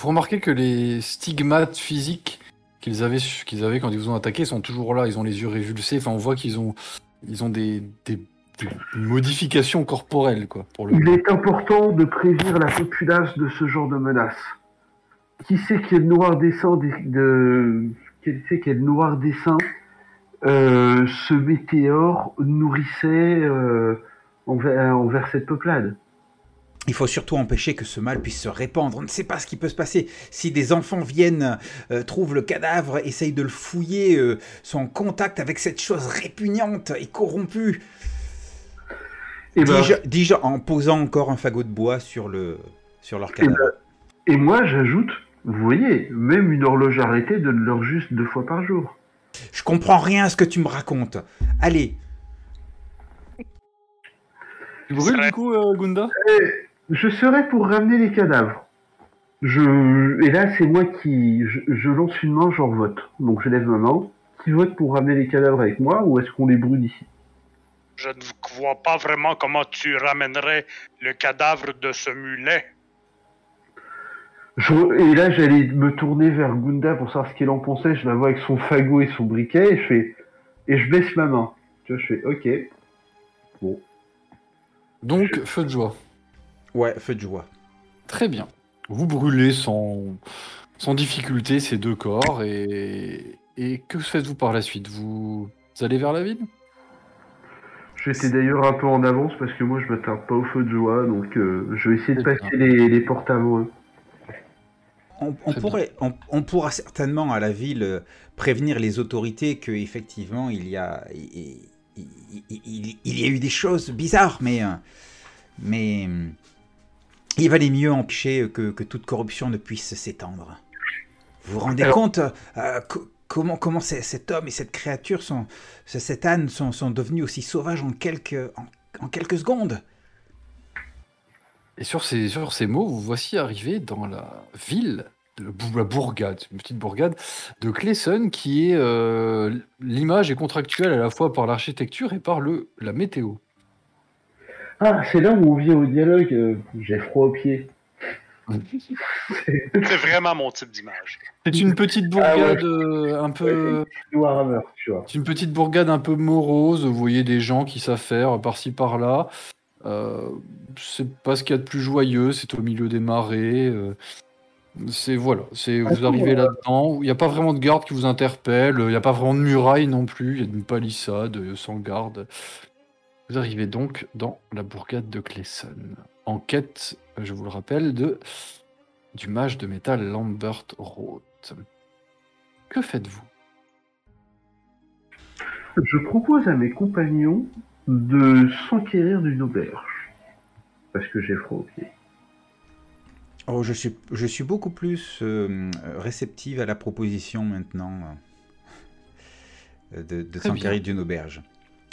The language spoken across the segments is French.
Vous, remarquez que les stigmates physiques qu'ils avaient, qu'ils avaient quand ils vous ont attaqué sont toujours là. Ils ont les yeux révulsés. Enfin, on voit qu'ils ont, ils ont des, des, des modifications corporelles, quoi. Pour le Il est important de prévenir la populace de ce genre de menaces. Qui sait quel noir dessin de, de qui sait quel noir dessin euh, ce météore nourrissait euh, envers, envers cette peuplade? Il faut surtout empêcher que ce mal puisse se répandre. On ne sait pas ce qui peut se passer. Si des enfants viennent, euh, trouvent le cadavre, essayent de le fouiller, euh, sont en contact avec cette chose répugnante et corrompue. Et, ben, Dis-je dis-je en posant encore un fagot de bois sur, le, sur leur et, cadavre. ben, et moi, j'ajoute, vous voyez, même une horloge arrêtée donne l'heure juste deux fois par jour. Je comprends rien à ce que tu me racontes. Allez, Tu brûles du coup, euh, Gunda? Je serai pour ramener les cadavres. Je, et là, c'est moi qui, je, je lance une main, genre vote. Donc je lève ma main. Qui vote pour ramener les cadavres avec moi ou est-ce qu'on les brûle ici? Je ne vois pas vraiment comment tu ramènerais le cadavre de ce mulet. Je- Et là, j'allais me tourner vers Gunda pour savoir ce qu'elle en pensait. Je la vois avec son fagot et son briquet et je fais, et je baisse ma main. Tu vois, je fais, ok. Donc, feu de joie. Ouais, feu de joie. Très bien. Vous brûlez sans, sans difficulté ces deux corps et, et que faites-vous par la suite? Vous... allez vers la ville? J'étais d'ailleurs un peu en avance parce que moi, je m'attarde pas au feu de joie, donc euh, je vais essayer de passer les, les portes avant eux. On, pourrait, on, on pourra certainement à la ville euh, prévenir les autorités que effectivement il y a, il, il- il- il y a eu des choses bizarres, mais, euh, mais euh, il valait mieux empêcher que, que toute corruption ne puisse s'étendre. Vous vous rendez Alors- compte euh, co- comment, comment cet homme et cette créature sont, ce- cette âne sont, sont devenus aussi sauvages en quelques, en, en quelques secondes? Et sur ces, sur ces mots, vous voici arrivé dans la ville, la bourgade, une petite bourgade de Clayson qui est euh, l'image est contractuelle à la fois par l'architecture et par le, la météo. Ah, c'est là où on vient au dialogue. euh, J'ai froid aux pieds. C'est vraiment mon type d'image. C'est une petite Ah ouais. bourgade un peu. Noir à meurtre, tu vois. C'est une petite bourgade un peu morose. Vous voyez des gens qui savent faire par-ci par-là. Euh, c'est pas ce qu'il y a de plus joyeux. C'est au milieu des marais. euh, c'est voilà. C'est vous Attends, arrivez là-dedans. Il n'y a pas vraiment de garde qui vous interpelle. Il n'y a pas vraiment de muraille non plus. Il y a une palissade sans garde. Vous arrivez donc dans la bourgade de Clayson. En quête, je vous le rappelle, de du mage de métal Lambert Roth. Que faites-vous? Je propose à mes compagnons de s'enquérir d'une auberge. Parce que j'ai froid aux pieds. Oh, je suis, je suis beaucoup plus euh, réceptive à la proposition maintenant euh, de, s'enquérir d'une auberge.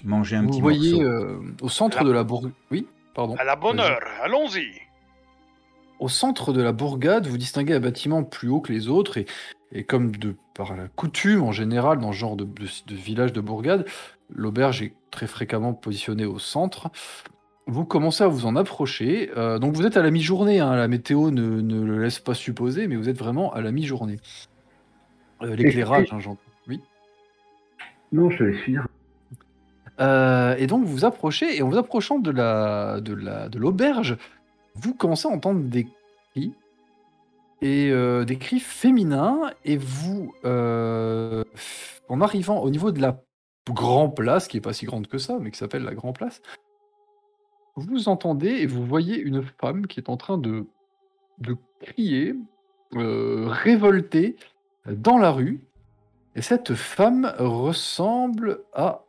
Manger un Vous petit voyez morceau. euh, au centre La- de la bourgade. Oui, pardon. À la bonne heure, allons-y. Au centre de la bourgade, vous distinguez un bâtiment plus haut que les autres et, et comme de par la coutume en général dans ce genre de, de- de village de bourgade, l'auberge est très fréquemment positionnée au centre. Vous commencez à vous en approcher. euh, donc vous êtes à la mi-journée. hein, la météo ne, ne le laisse pas supposer, mais vous êtes vraiment à la mi-journée. Euh, L'éclairage, hein, j'entends. Oui. Non, je vais finir. Euh, et donc vous vous approchez, et en vous approchant de la de la de l'auberge, vous commencez à entendre des cris et euh, des cris féminins, et vous euh, en arrivant au niveau de la grand place, qui est pas si grande que ça, mais qui s'appelle la grand place, vous entendez et vous voyez une femme qui est en train de de crier, révoltée dans la rue, et cette femme ressemble à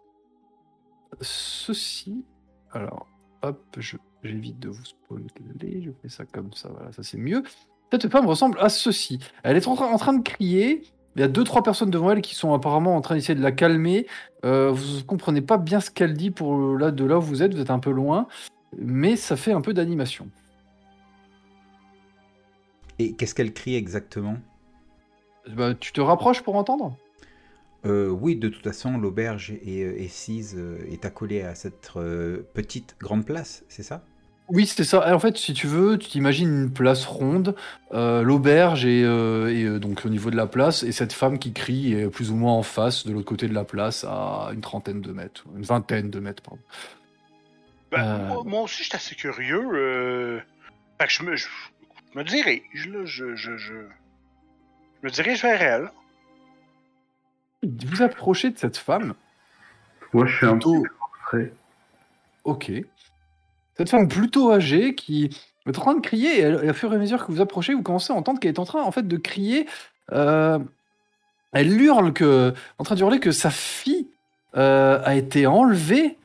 ceci. Alors, hop, je- j'évite de vous spoiler, je fais ça comme ça, voilà, ça c'est mieux. Cette femme ressemble à ceci. Elle est en, train- en train de crier. Il y a deux, trois personnes devant elle qui sont apparemment en train d'essayer de la calmer. Euh, vous comprenez pas bien ce qu'elle dit pour là, de là où vous êtes, vous êtes un peu loin, mais ça fait un peu d'animation. Et qu'est-ce qu'elle crie exactement? Bah, tu te rapproches pour entendre? Euh, Oui, de toute façon, l'auberge est, est sise, euh, est accolée à cette euh, petite grande place, c'est ça? Oui, c'est ça. En fait, si tu veux, tu t'imagines une place ronde, euh, l'auberge euh, euh, donc au niveau de la place, et cette femme qui crie est plus ou moins en face, de l'autre côté de la place, à une trentaine de mètres, une vingtaine de mètres, pardon. Ben, Euh. moi, moi aussi, j'étais assez curieux. Euh... Fait que je me, je, je me dirige, là. Je, je, je, je me dirige vers elle. Vous approchez de cette femme, Moi, je suis un peu près. ok, cette femme plutôt âgée qui est en train de crier, et, à fur et à mesure que vous approchez, vous commencez à entendre qu'elle est en train, en fait, de crier. euh, elle hurle que, en train d'hurler que sa fille euh, a été enlevée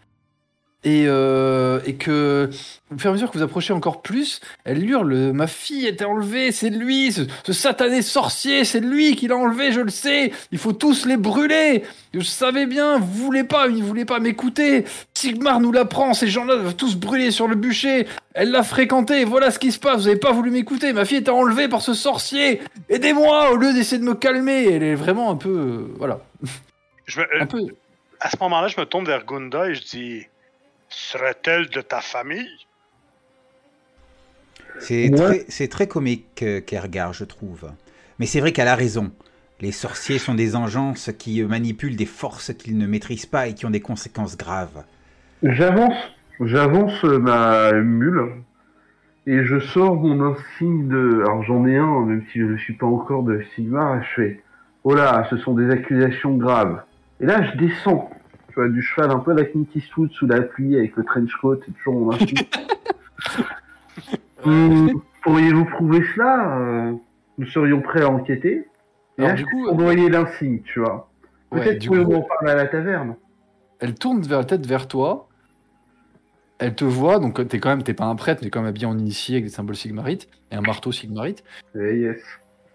et, euh, et que, au fur et à mesure que vous approchez encore plus, elle hurle Ma fille a été enlevée, c'est lui, ce, ce satané sorcier, c'est lui qui l'a enlevée, je le sais, il faut tous les brûler. Je savais bien, vous voulez pas, ils voulaient pas m'écouter. Sigmar nous l'apprend, ces gens-là doivent tous brûler sur le bûcher. Elle l'a fréquenté, voilà ce qui se passe, vous avez pas voulu m'écouter, ma fille était enlevée par ce sorcier. Aidez-moi au lieu d'essayer de me calmer. Elle est vraiment un peu. euh, voilà. Je me- euh, Un peu. à ce moment-là, je me tourne vers Gunda et je dis Serait-elle de ta famille? C'est Ouais. très, c'est très comique, euh, Kergar, je trouve. Mais c'est vrai qu'elle a raison. Les sorciers sont des engences qui euh, manipulent des forces qu'ils ne maîtrisent pas et qui ont des conséquences graves. J'avance, j'avance euh, ma mule et je sors mon insigne de. Alors j'en ai un, même si je ne suis pas encore de Sigmar, et je fais Oh là, ce sont des accusations graves. Et là, je descends, tu vois, du cheval un peu à la Clint Eastwood sous la pluie avec le trench coat et toujours mon insigne. Hum, Pourriez-vous prouver cela Euh, Nous serions prêts à enquêter? Et Alors, là, du coup, envoyer l'insigne, tu vois. Ouais, Peut-être pouvons coup- en parler à la taverne. Elle tourne vers la tête vers toi. Elle te voit, donc t'es quand même, t'es pas un prêtre, mais quand même habillé en initié avec des symboles sigmarites et un marteau sigmarite. Eh yes.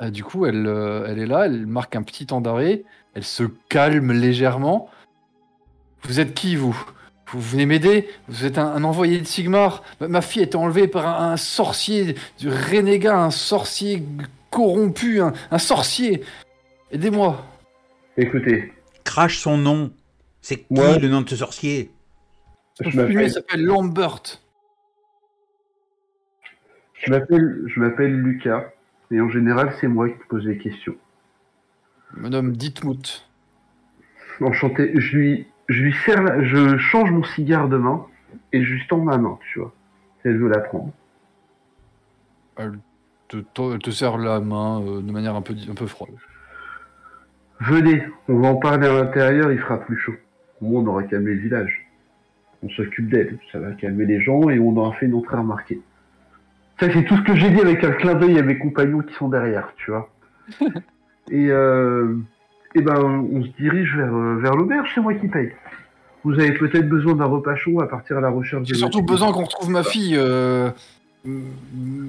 Euh, du coup, elle, euh, elle est là, elle marque un petit temps d'arrêt, elle se calme légèrement. Vous êtes qui, vous Vous venez m'aider Vous êtes un, un envoyé de Sigmar Ma, ma fille a été enlevée par un, un sorcier, du renégat, un sorcier corrompu, un, un sorcier. Aidez-moi. Écoutez, Crache son nom. C'est qui Ouais. le nom de ce sorcier je m'appelle s'appelle Lambert. Je m'appelle, je m'appelle Lucas, et en général, c'est moi qui pose les questions. Je me nomme Ditmut. Enchanté, je lui, je lui sers, la- je change mon cigare de main, et je lui tends ma main, tu vois, si elle veut la prendre. Elle te, te- elle te serre la main euh, de manière un peu, un peu froide. Venez, on va en parler à l'intérieur, il fera plus chaud. Au moins, on aura calmé le village. On s'occupe d'elle, ça va calmer les gens, et on aura fait une entrée remarquée. Ça, c'est tout ce que j'ai dit avec un clin d'œil à mes compagnons qui sont derrière, tu vois. et, euh, et ben, on se dirige vers, euh, vers l'auberge, c'est moi qui paye. Vous avez peut-être besoin d'un repas chaud à partir à la recherche J'ai surtout besoin qu'on retrouve ma fille. euh,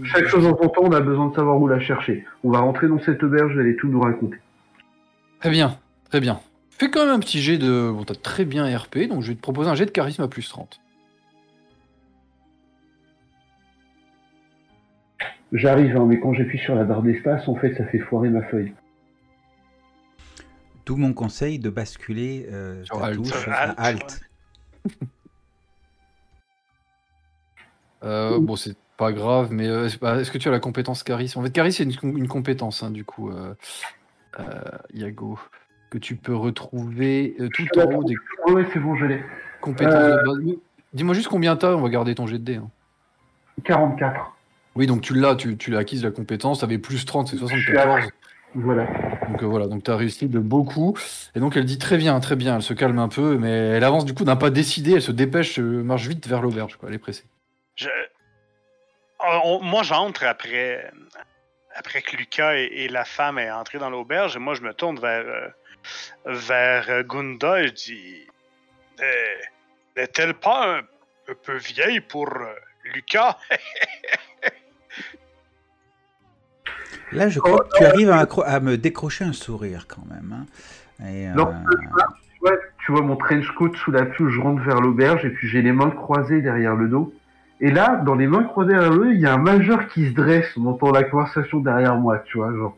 Chaque chose en son temps, on a besoin de savoir où la chercher. On va rentrer dans cette auberge, vous allez tout nous raconter. Très bien, très bien. Fais quand même un petit jet de. Bon, t'as très bien RP, donc je vais te proposer un jet de charisme à plus 30. J'arrive, hein, mais quand j'appuie sur la barre d'espace, en fait, ça fait foirer ma feuille. D'où mon conseil de basculer euh, Sur ta Alt. touche Sur à Alt, Alt. Euh, bon, c'est pas grave, mais euh, pas- est-ce que tu as la compétence charisme En fait, charisme, c'est une, une compétence, hein, du coup, euh, euh, Iago, que tu peux retrouver euh, tout en haut des Ouais, ouais, c'est bon, je l'ai. compétences Euh. de base. Dis-moi juste combien t'as, on va garder ton jet de dés. hein. 44. Oui, donc tu l'as, tu, tu l'as acquise la compétence, t'avais plus 30, c'est 74. Voilà. Donc euh, voilà, donc tu as réussi de beaucoup. Et donc elle dit très bien, très bien, elle se calme un peu, mais elle avance du coup d'un pas décidé, elle se dépêche, euh, marche vite vers l'auberge, quoi, elle est pressée. On- moi, j'entre après, après que Lucas et, la femme aient entré dans l'auberge, et moi, je me tourne vers, euh, vers euh, Gunda et je dis Euh, N'est-elle pas un, peu vieille pour euh, Lucas Là, je crois que tu arrives à, me décrocher un sourire quand même. hein. Et, euh, Non. Tu vois mon trench coat sous la pluie, je rentre vers l'auberge et puis j'ai les mains croisées derrière le dos. Et là, dans les mains croisées derrière le dos, il y a un majeur qui se dresse. On entend la conversation derrière moi, tu vois, genre.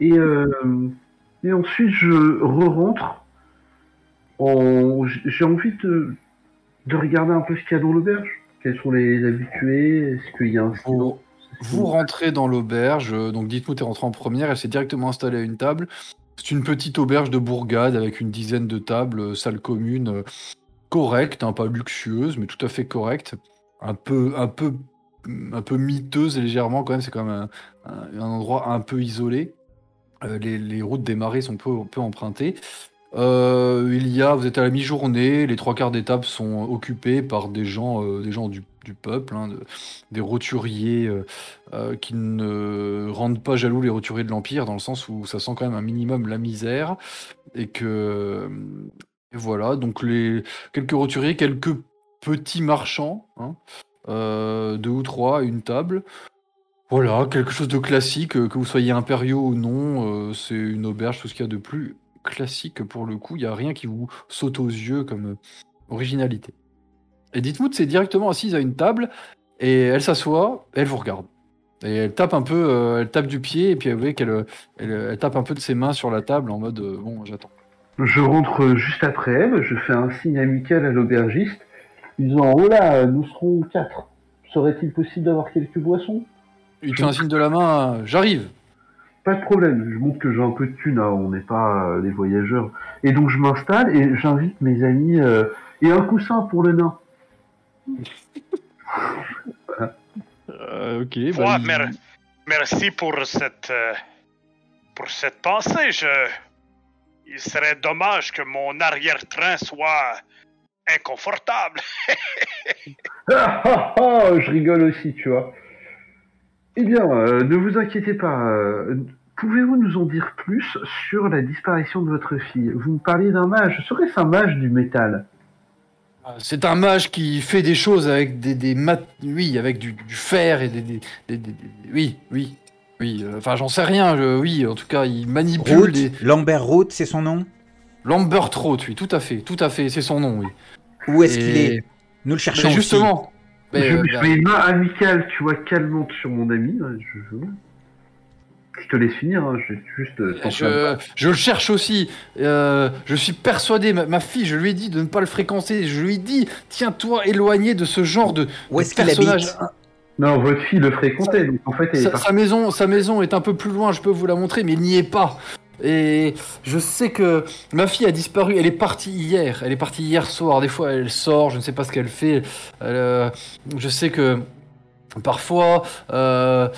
Et, euh, et ensuite, je re-rentre. En... J'ai envie de, de regarder un peu ce qu'il y a dans l'auberge. Quels sont les habitués? Est-ce qu'il y a un Vous, vous rentrez dans l'auberge, euh, donc dites-nous, t'es rentré en première, elle s'est directement installée à une table. C'est une petite auberge de bourgade avec une dizaine de tables, euh, salle commune, euh, correcte, hein, pas luxueuse, mais tout à fait correcte. Un peu, un peu, un peu miteuse légèrement quand même, c'est quand même un, endroit un peu isolé. Euh, les, les routes des marais sont peu, peu empruntées. Euh, il y a, vous êtes à la mi-journée, les trois quarts des tables sont occupées par des gens, euh, des gens du, du peuple, hein, de- des roturiers euh, euh, qui ne rendent pas jaloux les roturiers de l'Empire, dans le sens où ça sent quand même un minimum la misère. Et que. et voilà, donc les, quelques roturiers, quelques petits marchands, hein, euh, deux ou trois à une table. Voilà, quelque chose de classique, euh, que vous soyez impériaux ou non, euh, c'est une auberge, tout ce qu'il y a de plus classique pour le coup. Il n'y a rien qui vous saute aux yeux comme euh, originalité. Et Dites-Mout c'est directement assise à une table et elle s'assoit, elle vous regarde. Et elle tape un peu, euh, elle tape du pied et puis vous voyez qu'elle elle, elle tape un peu de ses mains sur la table en mode euh, bon, j'attends. Je rentre juste après elle, je fais un signe amical à l'aubergiste, disant Oh là, nous serons quatre. Serait-il possible d'avoir quelques boissons? Il te fait un signe de la main, j'arrive. Pas de problème, je montre que j'ai un peu de thune, hein, on n'est pas euh, des voyageurs. Et donc je m'installe et j'invite mes amis euh, et un coussin pour le nain. Euh, ok. Ouais, bah, il- merci pour cette, euh, pour cette pensée. Je... Il serait dommage que mon arrière-train soit inconfortable. Ah ah ah, je rigole aussi, tu vois. Eh bien, euh, ne vous inquiétez pas. Pouvez-vous nous en dire plus sur la disparition de votre fille? Vous me parliez d'un mage. Serait-ce un mage du métal? C'est un mage qui fait des choses avec des, des mat... oui, avec du, du fer et des, des- des- des- des- oui, oui, oui. euh, Enfin, j'en sais rien. je- oui, en tout cas, il manipule Root, des Lambert Root, c'est son nom? Lambert Roth, oui, tout à fait, tout à fait, c'est son nom, oui. Où est-ce qu'il est? Nous le Mais cherchons aussi. justement. mais, je, euh, je mets une main amicale, tu vois, calmante sur mon ami. hein, Je, je- je te laisse finir, hein, je vais juste... euh, Je, je le cherche aussi. Euh, je suis persuadé, ma, ma fille, je lui ai dit de ne pas le fréquenter. Je lui ai dit, tiens-toi éloigné de ce genre de, Où est-ce qu'il personnage. habite Non, votre fille le fréquentait, donc en fait, elle est Sa, maison, sa maison est un peu plus loin, je peux vous la montrer, mais il n'y est pas. Et je sais que ma fille a disparu. Elle est partie hier. Elle est partie hier soir. Des fois, elle sort. Je ne sais pas ce qu'elle fait. Elle, euh, je sais que parfois, euh,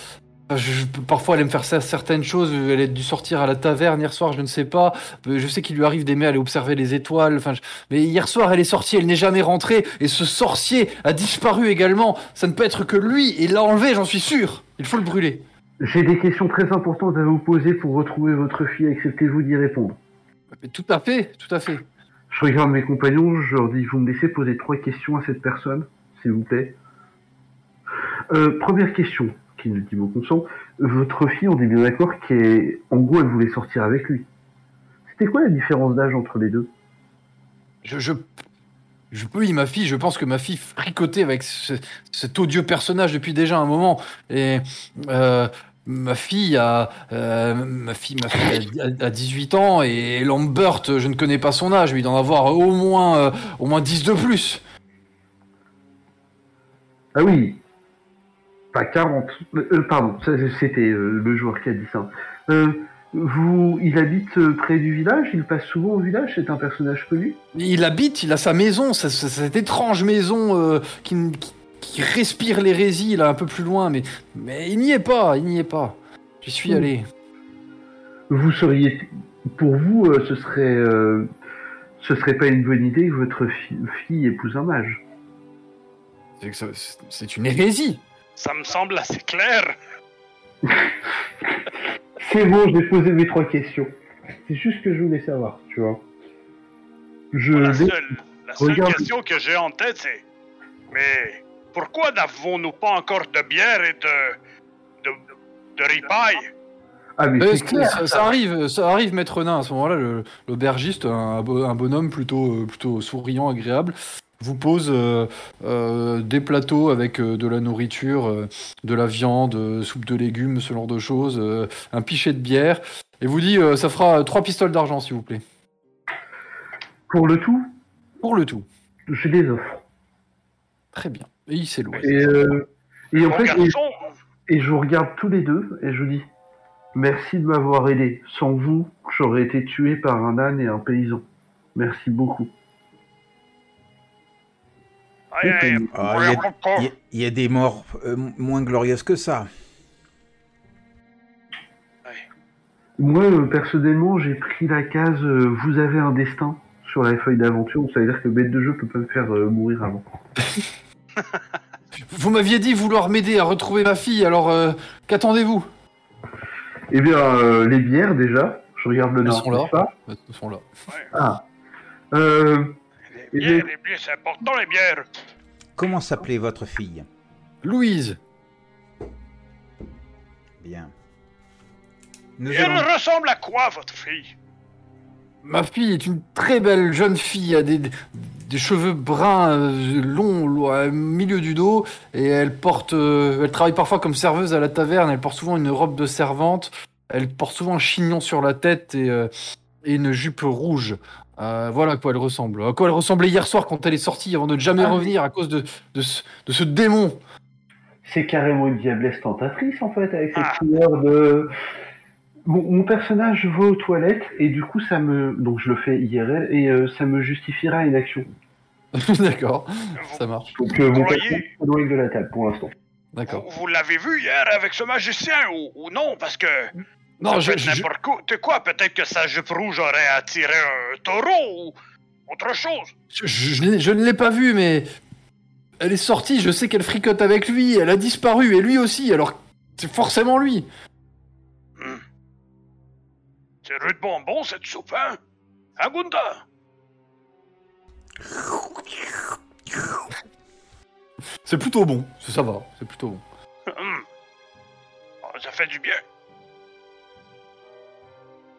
je- parfois, elle aime faire cer- certaines choses. Elle a dû sortir à la taverne hier soir. Je ne sais pas. Euh, Je sais qu'il lui arrive d'aimer aller observer les étoiles. Enfin, je- mais hier soir, elle est sortie. Elle n'est jamais rentrée. Et ce sorcier a disparu également. Ça ne peut être que lui. Il l'a enlevé. J'en suis sûr. Il faut le brûler. J'ai des questions très importantes à vous poser pour retrouver votre fille. Acceptez-vous d'y répondre? Tout à fait, tout à fait. Je regarde mes compagnons, je leur dis, vous me laissez poser trois questions à cette personne, s'il vous plaît. Euh, première question, qui ne dit mot consent. Votre fille, on est bien d'accord qu'en gros, elle voulait sortir avec lui. C'était quoi la différence d'âge entre les deux? Je, je, je peux, ma fille, je pense que ma fille fricotait avec ce- cet odieux personnage depuis déjà un moment. Et euh, ma fille a, euh, ma fille, ma fille a, a 18 ans et Lambert, je ne connais pas son âge, mais il doit en avoir au moins, euh, au moins 10 de plus. Ah oui, pas 40. Euh, euh, pardon, c'était euh, le joueur qui a dit ça. Euh, vous, il habite près du village, il passe souvent au village, c'est un personnage connu? Il habite, il a sa maison, ça- cette étrange maison qui, qui, qui respire l'hérésie là un peu plus loin, mais, mais il n'y est pas, il n'y est pas. J'y suis Hmm. allé. Vous seriez, pour vous, ce serait, ce serait pas une bonne idée que votre fi- fille épouse un mage? C'est une hérésie. Ça me semble assez clair. C'est bon, je vais poser mes trois questions. C'est juste ce que je voulais savoir, tu vois. Je La vais- seule, la seule Regarde. question que j'ai en tête, c'est Mais pourquoi n'avons-nous pas encore de bière et de. de, de ripaille? Ah mais Euh, clair. ça- ça arrive, ça arrive, maître nain. À ce moment-là, l'aubergiste, un, un bonhomme plutôt, euh, plutôt souriant, agréable, vous pose euh, euh, des plateaux avec euh, de la nourriture, euh, de la viande, soupe de légumes, ce genre de choses, euh, un pichet de bière, et vous dit euh, ça fera trois pistoles d'argent, s'il vous plaît, Pour le tout, pour le tout. j'ai des offres. Très bien. Et il s'éloigne. Et, euh, et en fait, et je vous regarde tous les deux et je vous dis merci de m'avoir aidé. Sans vous, j'aurais été tué par un âne et un paysan. Merci beaucoup. Ah, Il y, a- y y des morts euh, moins glorieuses que ça. Moi, euh, personnellement, j'ai pris la case euh, vous avez un destin sur la feuille d'aventure. Ça veut dire que le maître de jeu peut pas me faire euh, mourir avant. Vous m'aviez dit vouloir m'aider à retrouver ma fille, alors euh, qu'attendez-vous? Eh bien, euh, les bières déjà. Je regarde le Elles sont là. pas Ils sont là. Ah. Euh, les bières, les bières, c'est important les bières. Comment s'appelait votre fille? Louise, Bien. Nous Et elle allons- ressemble à quoi, votre fille? Ma fille est une très belle jeune fille, a des, des cheveux bruns euh, longs lo- au milieu du dos, et elle porte, euh, elle travaille parfois comme serveuse à la taverne. Elle porte souvent une robe de servante. Elle porte souvent un chignon sur la tête et, euh, et une jupe rouge. Euh, voilà à quoi elle ressemble. À quoi elle ressemblait hier soir quand elle est sortie avant de ne jamais Ah. revenir à cause de, de, ce, de ce démon. c'est carrément une diablesse tentatrice en fait, avec cette Ah. couleur de. Mon, mon personnage va aux toilettes et du coup ça me donc je le fais IRL et euh, ça me justifiera une action. D'accord, ça marche. Donc euh, mon personnage s'éloigne de la table pour l'instant. D'accord. vous, vous l'avez vu hier avec ce magicien ou, ou non? Parce que Non, ça je, je- n'importe quoi. De quoi Peut-être que sa jupe rouge aurait attiré un taureau ou autre chose. Je, je- ne l'ai pas vue, mais elle est sortie. Je sais qu'elle fricote avec lui. Elle a disparu et lui aussi. Alors c'est forcément lui. Hmm. C'est rude bonbon cette soupe, hein Hein, Gunda? C'est plutôt bon. Ça ça va. C'est plutôt bon. Hmm. Oh, Ça fait du bien.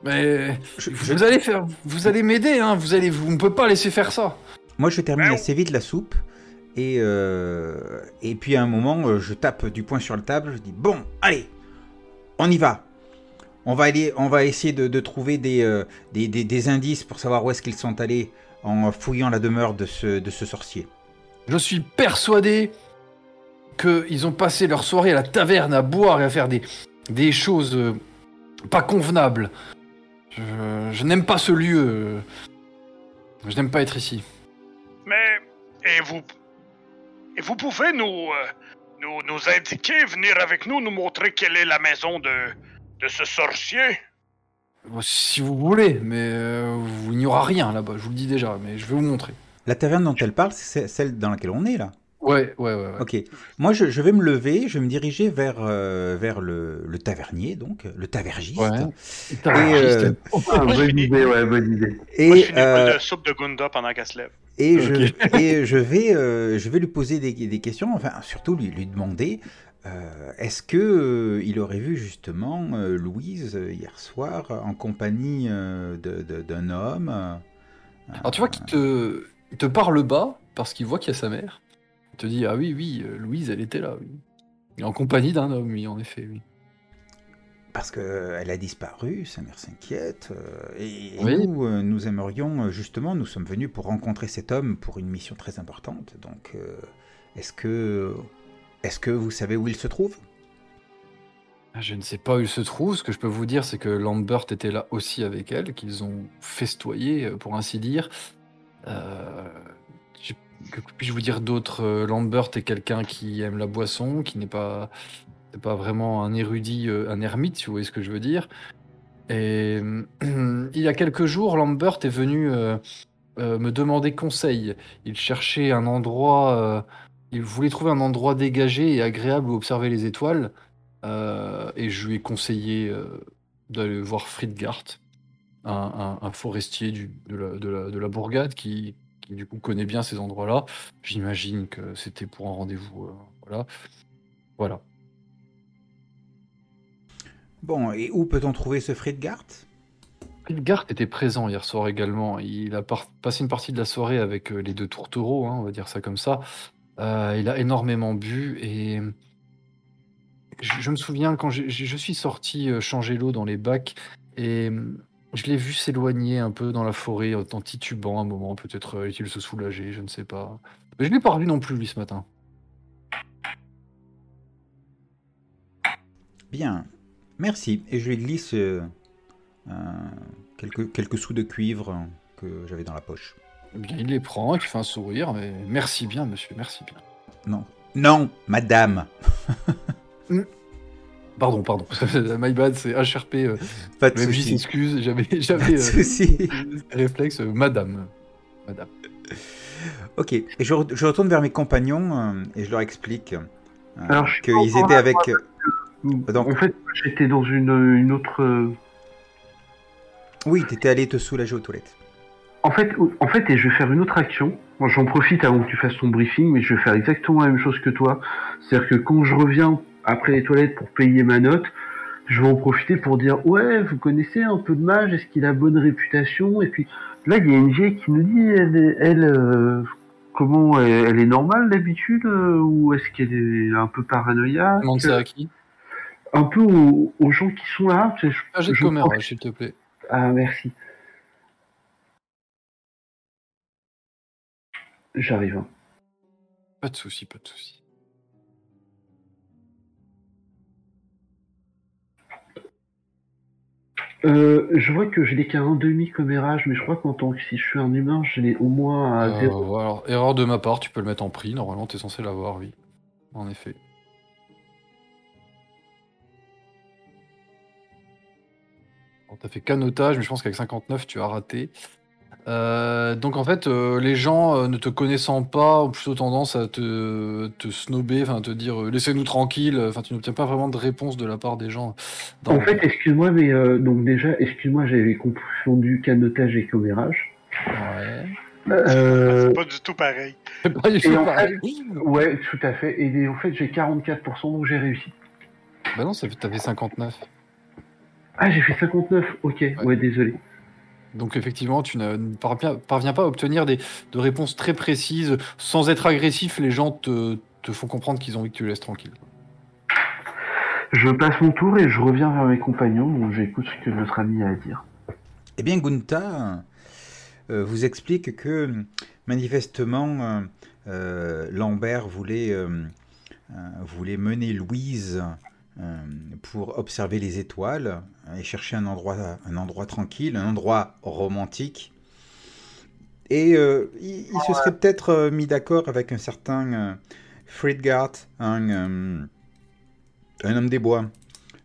Mais Je- je- vous allez faire, vous allez m'aider. Hein. Vous allez, vous ne peut pas laisser faire ça. Moi, je termine on- assez vite la soupe. Et, euh, et puis à un moment, euh, je tape du poing sur la table. Je dis Bon, allez, on y va. On va, aller, on va essayer de, de trouver des, euh, des, des- des indices pour savoir où est-ce qu'ils sont allés en fouillant la demeure de ce, de ce sorcier. Je suis persuadé qu'ils ont passé leur soirée à la taverne à boire et à faire des, des choses euh, pas convenables. Je, je n'aime pas ce lieu. Je n'aime pas être ici. Mais et vous et vous pouvez nous euh, nous, nous indiquer, venir avec nous, nous montrer quelle est la maison de de ce sorcier. Si vous voulez, mais euh, il n'y aura rien là-bas, je vous le dis déjà, mais je vais vous montrer. La taverne dont elle parle, c'est celle dans laquelle on est là. Ouais, ouais, ouais. ouais. Ok. Moi, je, je vais me lever, je vais me diriger vers, euh, vers le, le tavernier, donc le tavergiste. Ouais. Et, euh, Ah, bonne idée, ouais, bonne idée. et, Moi, je finis euh, pas de soupe de Gunda pendant qu'elle se lève. Et, je, et je, vais, euh, je vais lui poser des, des questions, enfin surtout lui, lui demander euh, est-ce que euh, il aurait vu justement euh, Louise euh, hier soir en compagnie euh, de- de- d'un homme euh, Alors tu vois qu'il te, il te parle bas parce qu'il voit qu'il y a sa mère. Te dit ah oui oui euh, Louise elle était là oui. En compagnie d'un homme oui en effet oui. Parce qu'elle a disparu, sa mère s'inquiète. euh, et et Oui. nous, euh, nous aimerions, justement, nous sommes venus pour rencontrer cet homme pour une mission très importante. Donc, est-ce que, est-ce que vous savez où il se trouve? Ah, Je ne sais pas où il se trouve. Ce que je peux vous dire c'est que Lambert était là aussi avec elle, qu'ils ont festoyé pour ainsi dire. Euh, que puis-je vous dire d'autre Euh, Lambert est quelqu'un qui aime la boisson, qui n'est pas, pas vraiment un érudit, euh, un ermite, si vous voyez ce que je veux dire. Et il y a quelques jours, Lambert est venu euh, euh, me demander conseil. Il cherchait un endroit, euh, il voulait trouver un endroit dégagé et agréable où observer les étoiles. Euh, et je lui ai conseillé euh, d'aller voir Friedgart, un, forestier de la bourgade qui, qui, du coup connaît bien ces endroits-là. J'imagine que c'était pour un rendez-vous. euh, voilà. Voilà. Bon, et où peut-on trouver ce Friedgart Friedgart était présent hier soir également. Il a passé une partie de la soirée avec euh, les deux tourtereaux, hein, on va dire ça comme ça. Euh, il a énormément bu et je, je me souviens quand j'ai- je suis sorti changer l'eau dans les bacs et je l'ai vu s'éloigner un peu dans la forêt en titubant un moment, peut-être euh, est-il se soulager, je ne sais pas. Mais je l'ai pas revu non plus lui ce matin. Bien, merci. Et je lui glisse euh, euh, quelques, sous de cuivre que j'avais dans la poche. Eh bien, il les prend, il fait un sourire, mais merci bien, monsieur, merci bien. Non, non, madame. Pardon, pardon. My bad, c'est HRP. Euh, Pas de MJ s'excuse, j'avais, Pas j'avais euh, réflexe, euh, madame. Madame. Ok, et je, re- je retourne vers mes compagnons euh, et je leur explique euh, qu'ils étaient là, avec. moi. Donc- En fait, j'étais dans une, une autre. Oui, t'étais allé te soulager aux toilettes. En fait, en fait, et je vais faire une autre action. Moi, j'en profite avant que tu fasses ton briefing, mais je vais faire exactement la même chose que toi. C'est-à-dire que quand je reviens après les toilettes pour payer ma note, je vais en profiter pour dire ouais, vous connaissez un peu de mage, est-ce qu'il a bonne réputation? Et puis là, il y a une vieille qui nous dit elle, euh, comment elle, elle est normale d'habitude euh, ou est-ce qu'elle est un peu paranoïaque? Demande ça à qui? Un peu aux, aux gens qui sont là. je- Ah, j'ai de s'il te plaît. Ah, merci. J'arrive. hein. Pas de souci, pas de souci. Euh, je vois que je l'ai qu'à un demi commérage, mais je crois qu'en tant que si je suis un humain, je l'ai au moins à Euh, zéro. voilà. Alors, erreur de ma part, tu peux le mettre en prix. Normalement, t'es censé l'avoir, oui. En effet. T'as fait qu'un otage, mais je pense qu'avec 59, tu as raté. Euh, donc en fait, euh, les gens euh, ne te connaissant pas ont plutôt tendance à te, te snober, enfin te dire euh, laissez-nous tranquille. Enfin, tu n'obtiens pas vraiment de réponse de la part des gens. dans- En fait, excuse-moi, mais euh, donc déjà, excuse-moi, j'avais confondu canotage et commérage. Ouais. Euh, C'est pas du tout pareil. C'est pas du tout pareil. ouais, tout à fait. Et en fait, j'ai 44%, donc j'ai réussi. Bah non, fait- fait 59. Ah, j'ai fait 59. Ok, ouais, désolé. Donc effectivement, tu ne parviens, pas à obtenir des, de réponses très précises. Sans être agressif, les gens te, te font comprendre qu'ils ont envie que tu les laisses tranquille. Je passe mon tour et je reviens vers mes compagnons, donc j'écoute ce que notre ami a à dire. Eh bien, Gunther euh, vous explique que manifestement, euh, euh, Lambert voulait, euh, euh, voulait mener Louise euh, pour observer les étoiles et chercher un endroit, un endroit tranquille, un endroit romantique. Et euh, il, se serait peut-être euh, mis d'accord avec un certain euh, Fridgard, un, euh, un homme des bois.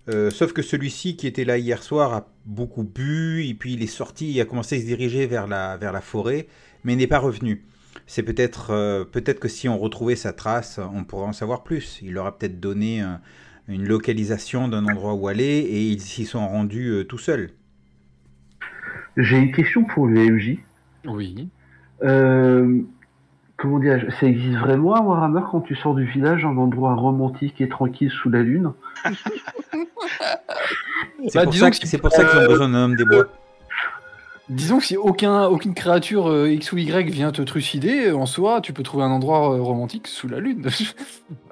Euh, sauf que celui-ci qui était là hier soir a beaucoup bu, et puis il est sorti, il a commencé à se diriger vers la, vers la forêt, mais n'est pas revenu. C'est peut-être euh, peut-être que si on retrouvait sa trace, on pourrait en savoir plus. Il leur a peut-être donné euh, une localisation d'un endroit où aller, et ils s'y sont rendus euh, tout seuls. J'ai une question pour le MJ. Oui. Euh, comment dire, ça existe vraiment à Warhammer quand tu sors du village, un endroit romantique et tranquille sous la lune? C'est Bah, pour, ça c'est pour ça qu'ils ont besoin d'un homme des bois. Disons que si aucun, aucune créature euh, X ou Y vient te trucider, en soi, tu peux trouver un endroit euh, romantique sous la lune.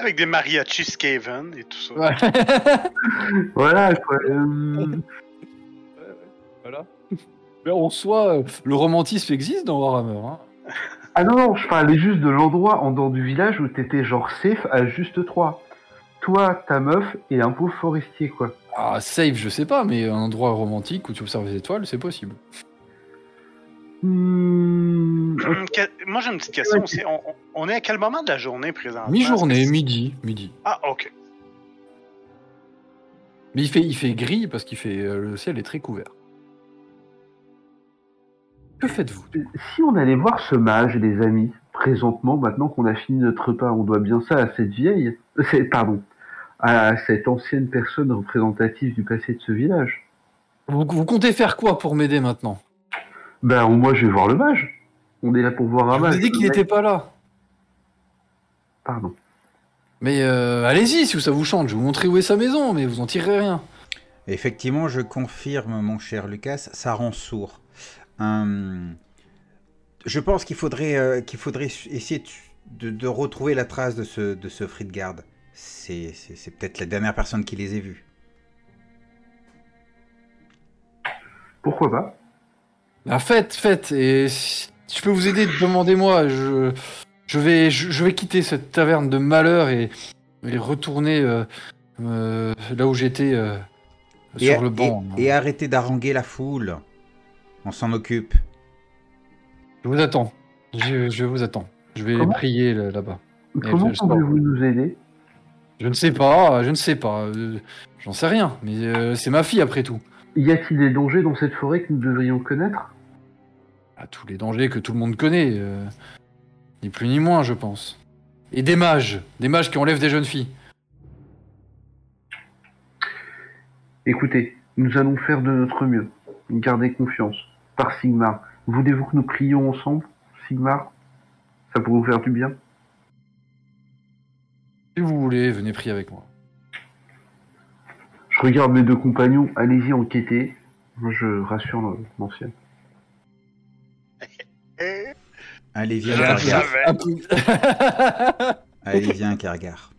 Avec des mariachis Skaven et tout ça. Ouais. Voilà, quoi. euh, voilà. Mais en soi, euh, le romantisme existe dans Warhammer. Hein. Ah non, non, je parlais juste de l'endroit en dehors du village où t'étais genre safe à juste trois. Toi, ta meuf et un pauvre forestier, quoi. Ah, safe, je sais pas, mais un endroit romantique où tu observes les étoiles, c'est possible. Hmm. Hum, Moi, j'ai une petite question aussi. On, est à quel moment de la journée présentement? Mi-journée, midi, midi. Ah, ok. Mais il fait, il fait gris parce qu'il fait euh, le ciel est très couvert. Que faites-vous Si on allait voir ce mage, les amis, présentement, maintenant qu'on a fini notre repas, on doit bien ça à cette vieille, euh, pardon, à cette ancienne personne représentative du passé de ce village. vous, vous comptez faire quoi pour m'aider maintenant? Ben, moi, je vais voir le mage. On est là pour voir un Je vous mage. ai dit qu'il n'était pas là. Pardon. Mais euh, allez-y, si ça vous chante, je vais vous montrer où est sa maison, mais vous en tirerez rien. Effectivement, je confirme, mon cher Lucas, ça rend sourd. Hum, je pense qu'il faudrait, euh, qu'il faudrait essayer de, de retrouver la trace de ce, de ce Fridgard. C'est, c'est, c'est peut-être la dernière personne qui les ait vus. Pourquoi pas? Bah, faites, faites, et si je peux vous aider, demandez-moi. Je, je, vais, je, je vais quitter cette taverne de malheur et, et retourner euh, euh, là où j'étais euh, Et, sur le banc. et, et arrêtez d'haranguer la foule. On s'en occupe. Je vous attends. Je, je vous attends. Je vais Comment prier là- là-bas. Comment pouvez-vous nous aider? Je ne sais pas, je ne sais pas. J'en sais rien, mais euh, c'est ma fille après tout. Y a-t-il des dangers dans cette forêt que nous devrions connaître? À tous les dangers que tout le monde connaît. euh, ni plus ni moins, je pense. Et des mages. Des mages qui enlèvent des jeunes filles. Écoutez, nous allons faire de notre mieux. Gardez confiance. Par Sigmar. Voulez-vous que nous prions ensemble, Sigmar Ça pourrait vous faire du bien? Si vous voulez, venez prier avec moi. Je regarde mes deux compagnons. Allez-y, enquêtez. Moi, je rassure le- l'ancien. Allez, viens, peu- Allez, viens, Kargar.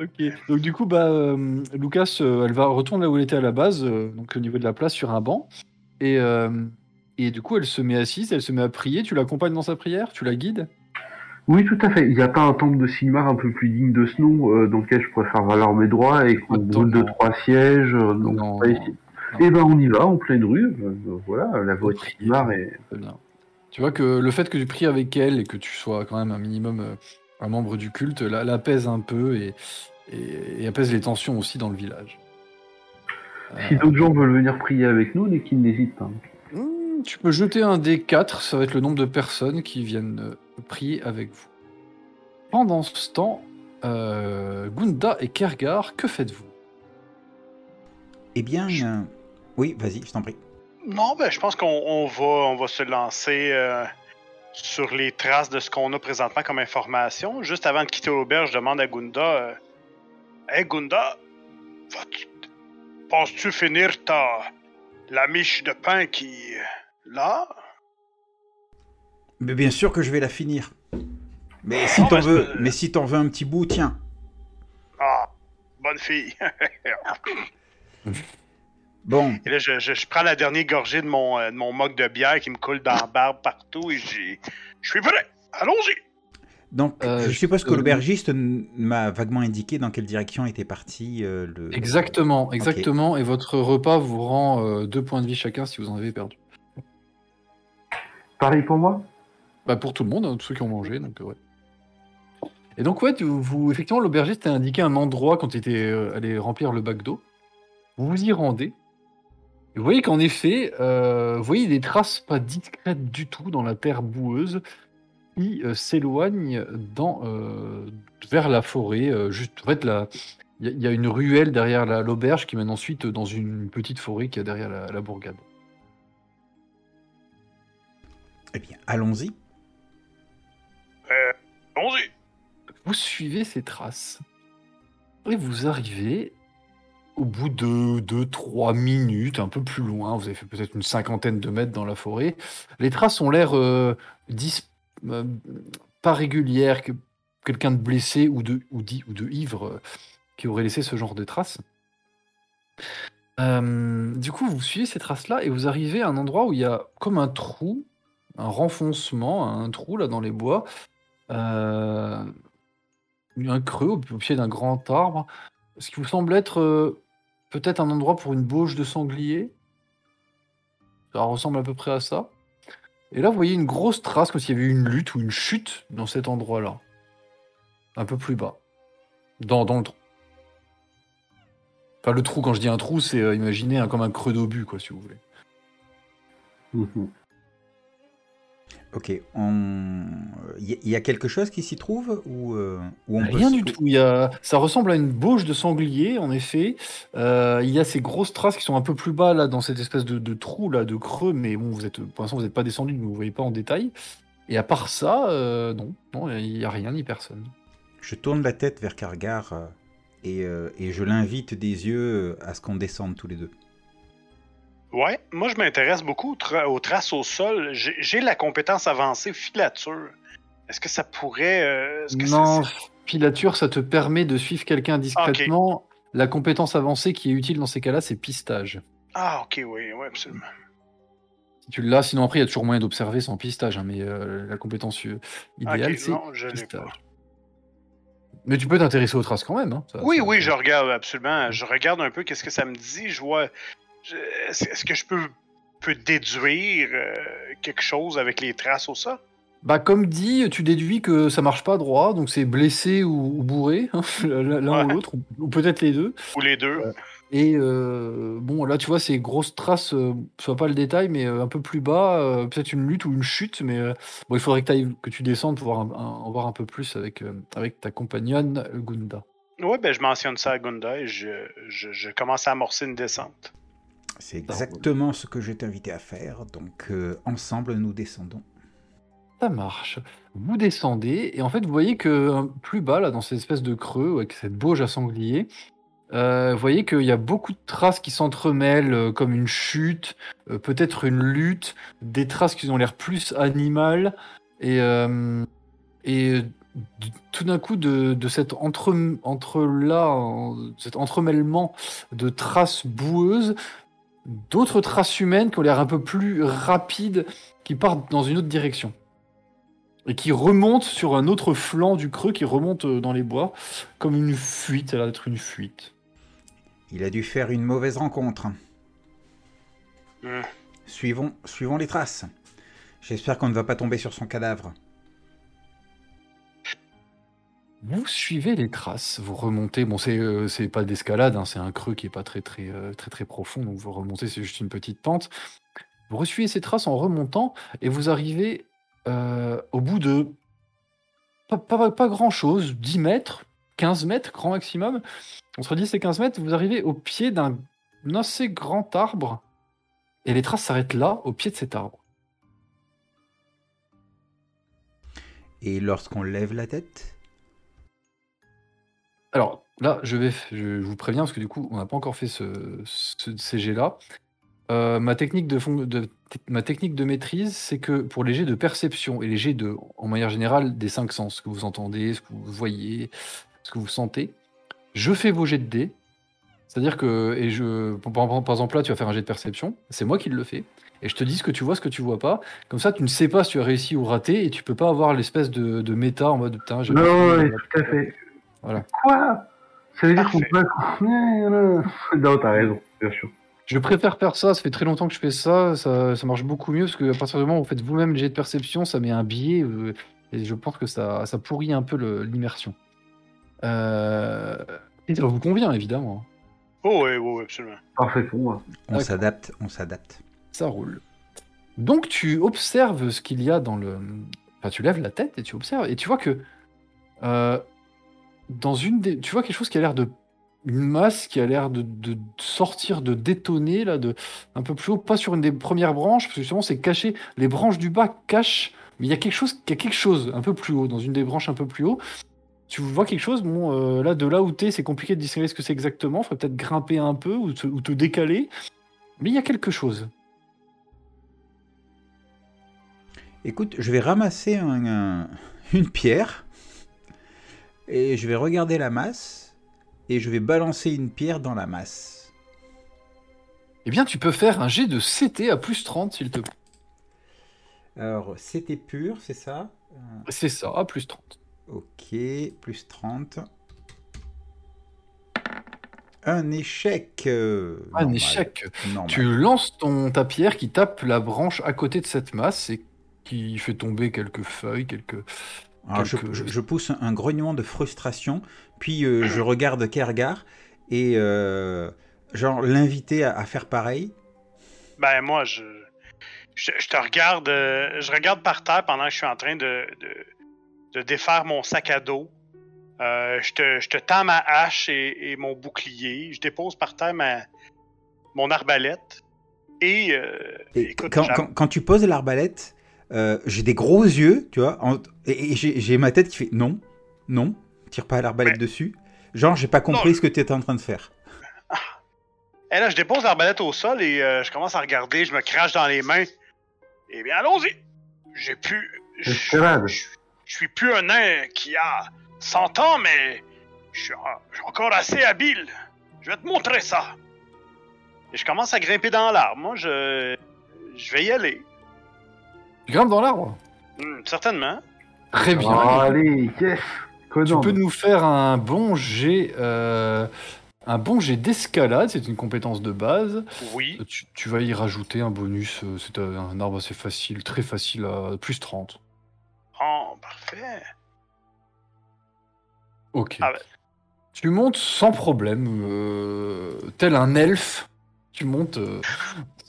Ok. Donc du coup, bah, euh, Lucas, euh, elle va retourner là où elle était à la base, euh, donc au niveau de la place sur un banc, et euh, et du coup, elle se met assise, elle se met à prier. Tu l'accompagnes dans sa prière, tu la guides? Oui, tout à fait. Il n'y a pas un temple de Sigmar un peu plus digne de ce nom euh, dans lequel je faire valoir mes droits et qu'on brûle deux, non. trois sièges. euh, donc, Non, pas non, ici. non. Eh ben, on y va, en pleine rue. euh, euh, voilà, la voix de. Sigmar est... Bien. Tu vois que le fait que tu pries avec elle et que tu sois quand même un minimum euh, un membre du culte, la- l'apaise un peu et, et, et apaise les tensions aussi dans le village. Si Euh, d'autres gens veulent venir prier avec nous, qu'ils n'hésitent pas. hmm, tu peux jeter un D4, ça va être le nombre de personnes qui viennent euh, prier avec vous. Pendant ce temps, euh, Gunda et Kergar, que faites-vous? Eh bien, euh, oui, vas-y, je t'en prie. Non, ben, je pense qu'on on va, on va se lancer euh, sur les traces de ce qu'on a présentement comme information. Juste avant de quitter l'auberge, je demande à Gunda euh, Hey Gunda, penses-tu finir ta. la miche de pain qui. là? Mais bien sûr que je vais la finir. Mais si t'en veux, mais si t'en veux un petit bout, tiens. Ah, bonne fille. Bon, et là, je, je- je prends la dernière gorgée de mon, euh, de mon mug de bière qui me coule dans la barbe partout et j'ai. Je suis prêt! Allons-y! donc Euh, je suppose que l'aubergiste m'a vaguement indiqué dans quelle direction était parti euh, le. Exactement, exactement. Et votre repas vous rend euh, deux points de vie chacun si vous en avez perdu. Pareil pour moi? Bah pour tout le monde, hein, tous ceux qui ont mangé, donc euh, ouais. Et donc ouais, vous, effectivement, l'aubergiste a indiqué un endroit quand il était euh, allé remplir le bac d'eau. Vous vous y rendez. Vous voyez qu'en effet, euh, vous voyez des traces pas discrètes du tout dans la terre boueuse qui s'éloignent dans vers la forêt. juste, en il y, a- une ruelle derrière la- l'auberge qui mène ensuite dans une petite forêt qui est derrière la bourgade. Eh bien, allons-y. Vous suivez ces traces et vous arrivez au bout de 2-3 minutes, un peu plus loin, vous avez fait peut-être une cinquantaine de mètres dans la forêt. Les traces ont l'air euh, euh, pas régulières, que quelqu'un de blessé ou de, ou de ivre euh, qui aurait laissé ce genre de traces. Du coup, vous suivez ces traces-là et vous arrivez à un endroit où il y a comme un trou, un renfoncement, un trou là dans les bois. Euh, un creux au, pied d'un grand arbre, ce qui vous semble être euh, peut-être un endroit pour une bauge de sanglier. Ça ressemble à peu près à ça. Et là, vous voyez une grosse trace, comme s'il y avait eu une lutte ou une chute dans cet endroit-là. Un peu plus bas. Dans, dans le trou. Enfin, le trou, quand je dis un trou, c'est euh, imaginez un- comme un creux d'obus, quoi, si vous voulez. Mhm. Ok, on... Il y, a- quelque chose qui s'y trouve ou, euh, ou on peut Rien du tout. Il y a... Ça ressemble à une bauge de sanglier, en effet. Euh, il y a ces grosses traces qui sont un peu plus bas, là, dans cette espèce de, de trou, là, de creux, mais bon, vous êtes, pour l'instant, vous n'êtes pas descendu, vous ne voyez pas en détail. Et à part ça, euh, non, non, il n'y a rien ni personne. Je tourne la tête vers et, euh, et je l'invite des yeux à ce qu'on descende tous les deux. Ouais, moi je m'intéresse beaucoup aux, tra- aux traces au sol. J'ai la compétence avancée filature. Est-ce que ça pourrait. euh, que Non, filature, ça te permet de suivre quelqu'un discrètement. La compétence avancée qui est utile dans ces cas-là, c'est pistage. Ah, ok, oui, oui, absolument. Si tu l'as, sinon après, il y a toujours moyen d'observer sans pistage, hein, mais euh, la compétence euh, idéale, c'est pistage. pas. Mais tu peux t'intéresser aux traces quand même. Hein. Ça- Oui, ça- oui, je regarde absolument. Je regarde un peu qu'est-ce que ça me dit. Je vois. Est-ce que je peux, peux déduire euh, quelque chose avec les traces au sol? Bah, comme dit, tu déduis que ça marche pas droit, donc c'est blessé ou, ou bourré, hein, l'un ou l'autre, ou, ou peut-être les deux. Ou les deux? Et euh, bon, là, tu vois, ces grosses traces, euh, vois pas le détail, mais euh, un peu plus bas, euh, peut-être une lutte ou une chute, mais euh, bon, il faudrait que, que tu descendes pour voir un- un- en voir un peu plus avec, euh, avec ta compagnonne Gunda. Oui, ben je mentionne ça à Gunda et je, je, je commence à amorcer une descente. C'est exactement ce que je t'ai invité à faire, donc euh, ensemble nous descendons. Ça marche. Vous descendez, et en fait, vous voyez que euh, plus bas, là, dans cette espèce de creux, avec cette bauge à sanglier, euh, vous voyez qu'il y a beaucoup de traces qui s'entremêlent, euh, comme une chute, peut-être une lutte, des traces qui ont l'air plus animales, et, tout d'un coup, de, de cet entre, entre là, cet entremêlement de traces boueuses, d'autres traces humaines qui ont l'air un peu plus rapides, qui partent dans une autre direction et qui remonte sur un autre flanc du creux qui remonte euh, dans les bois comme une fuite, elle a l'air d'être une fuite. Il a dû faire une mauvaise rencontre. Hmm. Suivons, suivons les traces. J'espère qu'on ne va pas tomber sur son cadavre. Vous suivez les traces, vous remontez, bon c'est euh, c'est pas d'escalade, hein, c'est un creux qui est pas très très euh, très très profond, donc vous remontez, c'est juste une petite pente. Vous resuivez ces traces en remontant et vous arrivez euh, au bout de pas, pas, pas grand chose, 10 mètres, 15 mètres grand maximum. Entre 10 et 15 mètres, vous arrivez au pied d'un assez grand arbre et les traces s'arrêtent là, au pied de cet arbre. Et lorsqu'on lève la tête, Alors là, je vais, je vous préviens parce que du coup, on n'a pas encore fait ce, ce CG-là. Euh, ma technique de, ma technique de maîtrise, c'est que pour les jets de perception et les jets de, en manière générale, des cinq sens, ce que vous entendez, ce que vous voyez, ce que vous sentez, je fais vos jets de dés. C'est-à-dire que, et je, par, exemple là, tu vas faire un jet de perception, c'est moi qui le fais, et je te dis ce que tu vois, ce que tu vois pas. Comme ça, tu ne sais pas si tu as réussi ou raté, et tu peux pas avoir l'espèce de, de méta en mode putain. Non, ouais, tout à fait. Voilà. Quoi Ça veut dire qu'on peut. Non, t'as raison, bien sûr. Je préfère faire ça, ça fait très longtemps que je fais ça, ça, ça marche beaucoup mieux parce qu'à partir du moment où vous faites vous-même le jet de perception, ça met un biais euh, et je pense que ça, ça pourrit un peu le- l'immersion. Euh, et ça vous convient évidemment, Oh, oui, oui, absolument. Parfait pour moi. on s'adapte, on s'adapte. ça roule. Donc tu observes ce qu'il y a dans le. Enfin, tu lèves la tête et tu observes et tu vois que euh, dans une des, tu vois quelque chose qui a l'air de une masse qui a l'air de, de sortir, de détonner là, de un peu plus haut, pas sur une des premières branches parce que justement c'est caché. Les branches du bas cachent, mais il y a quelque chose, il a quelque chose un peu plus haut, dans une des branches un peu plus haut. Tu vois quelque chose, bon, euh, là de là où t'es, c'est compliqué de distinguer ce que c'est exactement. Faudrait peut-être grimper un peu ou te, ou te décaler, mais il y a quelque chose. Écoute, je vais ramasser un- un- une pierre et je vais regarder la masse et je vais balancer une pierre dans la masse. Eh bien, tu peux faire un jet de CT à plus 30, s'il te plaît. Alors, c'était pur, c'est ça? Euh, C'est ça, à plus 30. Ok, plus 30. Un échec. euh, Un normal. échec. Normal. Tu lances ton, ta pierre qui tape la branche à côté de cette masse et qui fait tomber quelques feuilles, quelques... Alors, je, quelques- je- je pousse un grognement de frustration, puis euh, je regarde Kergar et euh, genre l'inviter à, à faire pareil. Ben, moi, je, je, je te regarde, euh, je regarde par terre pendant que je suis en train de, de, de défaire mon sac à dos. Euh, je, te, je te tends ma hache et, et mon bouclier. Je dépose par terre ma, mon arbalète. Et, euh, Et écoute, quand, j'am- quand- quand tu poses l'arbalète, euh, j'ai des gros yeux, tu vois, en- et, et j'ai ma tête qui fait non, non, tire pas l'arbalète dessus. Genre, j'ai pas compris Non. ce que tu étais en train de faire. Et là, je dépose l'arbalète au sol et euh, je commence à regarder. Je me crache dans les mains. Eh bien, allons-y. J'ai plus. Je suis plus un nain qui a 100 ans, mais je suis, en- je suis encore assez habile. Je vais te montrer ça. Et je commence à grimper dans l'arbre. Moi, je, je vais y aller. Tu grimpes dans l'arbre Hmm, certainement. Très bien. Oh, allez, yes Conan. peux nous faire un bon jet, euh, un bon jet d'escalade, c'est une compétence de base. Oui. Tu, tu vas y rajouter un bonus, euh, c'est un, un arbre assez facile, très facile à plus 30. Oh, parfait. Ok. Ah ouais. Tu montes sans problème, euh, tel un elfe. Tu montes euh,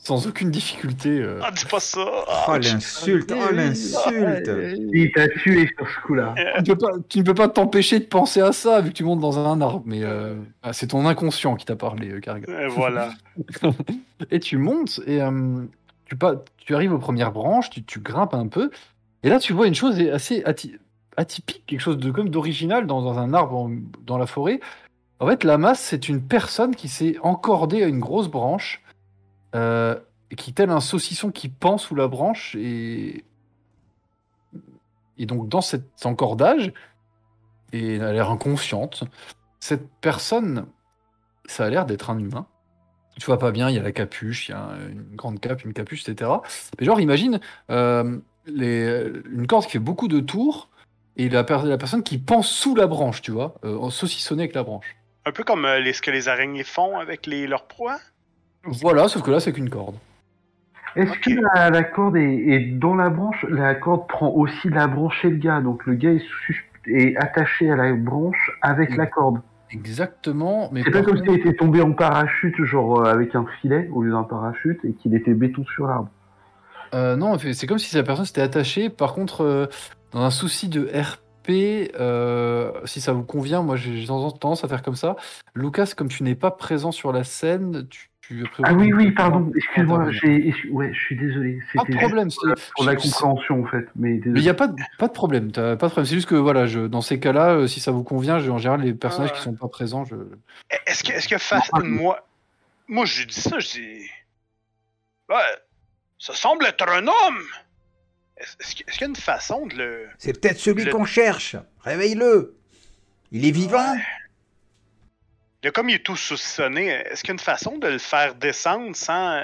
sans aucune difficulté. euh. Ah, dis pas ça. Oh, Ah, l'insulte, oh, l'insulte. Il t'a tué sur ce coup-là. Tu, peux pas, tu ne peux pas t'empêcher de penser à ça vu que tu montes dans un arbre, mais euh, ah, c'est ton inconscient qui t'a parlé, euh, Karga. euh, voilà. et tu montes et euh, tu, pas, tu arrives aux premières branches, tu, tu grimpes un peu, et là tu vois une chose assez ati- atypique, quelque chose de comme d'original dans, dans un arbre en- dans la forêt. En fait, la masse, c'est une personne qui s'est encordée à une grosse branche, euh, qui tel un saucisson qui pend sous la branche, et, et donc dans cet encordage, et a l'air inconsciente, cette personne, ça a l'air d'être un humain tu vois pas bien, il y a la capuche, il y a une grande cape, une capuche, etc. Mais genre, imagine euh, les, une corde qui fait beaucoup de tours et la, la personne qui pense sous la branche, tu vois, euh, saucissonnée avec la branche. Un peu comme euh, les, ce que les araignées font avec les, leurs proies. Voilà, sauf que là, c'est qu'une corde. Est-ce que la, la corde est, est dans la branche La corde prend aussi la branche et le gars. Donc le gars est, sus- est attaché à la branche avec la corde. Exactement, mais C'est pas comme s'il était tombé en parachute, genre euh, avec un filet au lieu d'un parachute, et qu'il était béton sur l'arbre. Euh, non, c'est comme si la personne s'était attachée. Par contre, euh, dans un souci de RP, euh, si ça vous convient, moi j'ai tendance à faire comme ça. Lucas, comme tu n'es pas présent sur la scène, tu. Tu Ah oui, oui, pardon. Excuse-moi, ouais, je suis désolé. Pas de problème. juste pour la, c'est- pour la c'est- compréhension en fait. Mais il n'y a pas de, pas de problème, t'as pas de problème. C'est juste que voilà, je, dans ces cas-là, euh, si ça vous convient, je- en général, les personnages qui sont pas présents, je. Est-ce que, est-ce que fa- Ah. moi, moi, je dis ça, je dis, ouais, ça semble être un homme. Est-ce, qu'il y a une façon de le, C'est peut-être celui Le- qu'on cherche. Réveille-le. Il est vivant. Comme il est tout saucissonné, est-ce qu'il y a une façon de le faire descendre sans,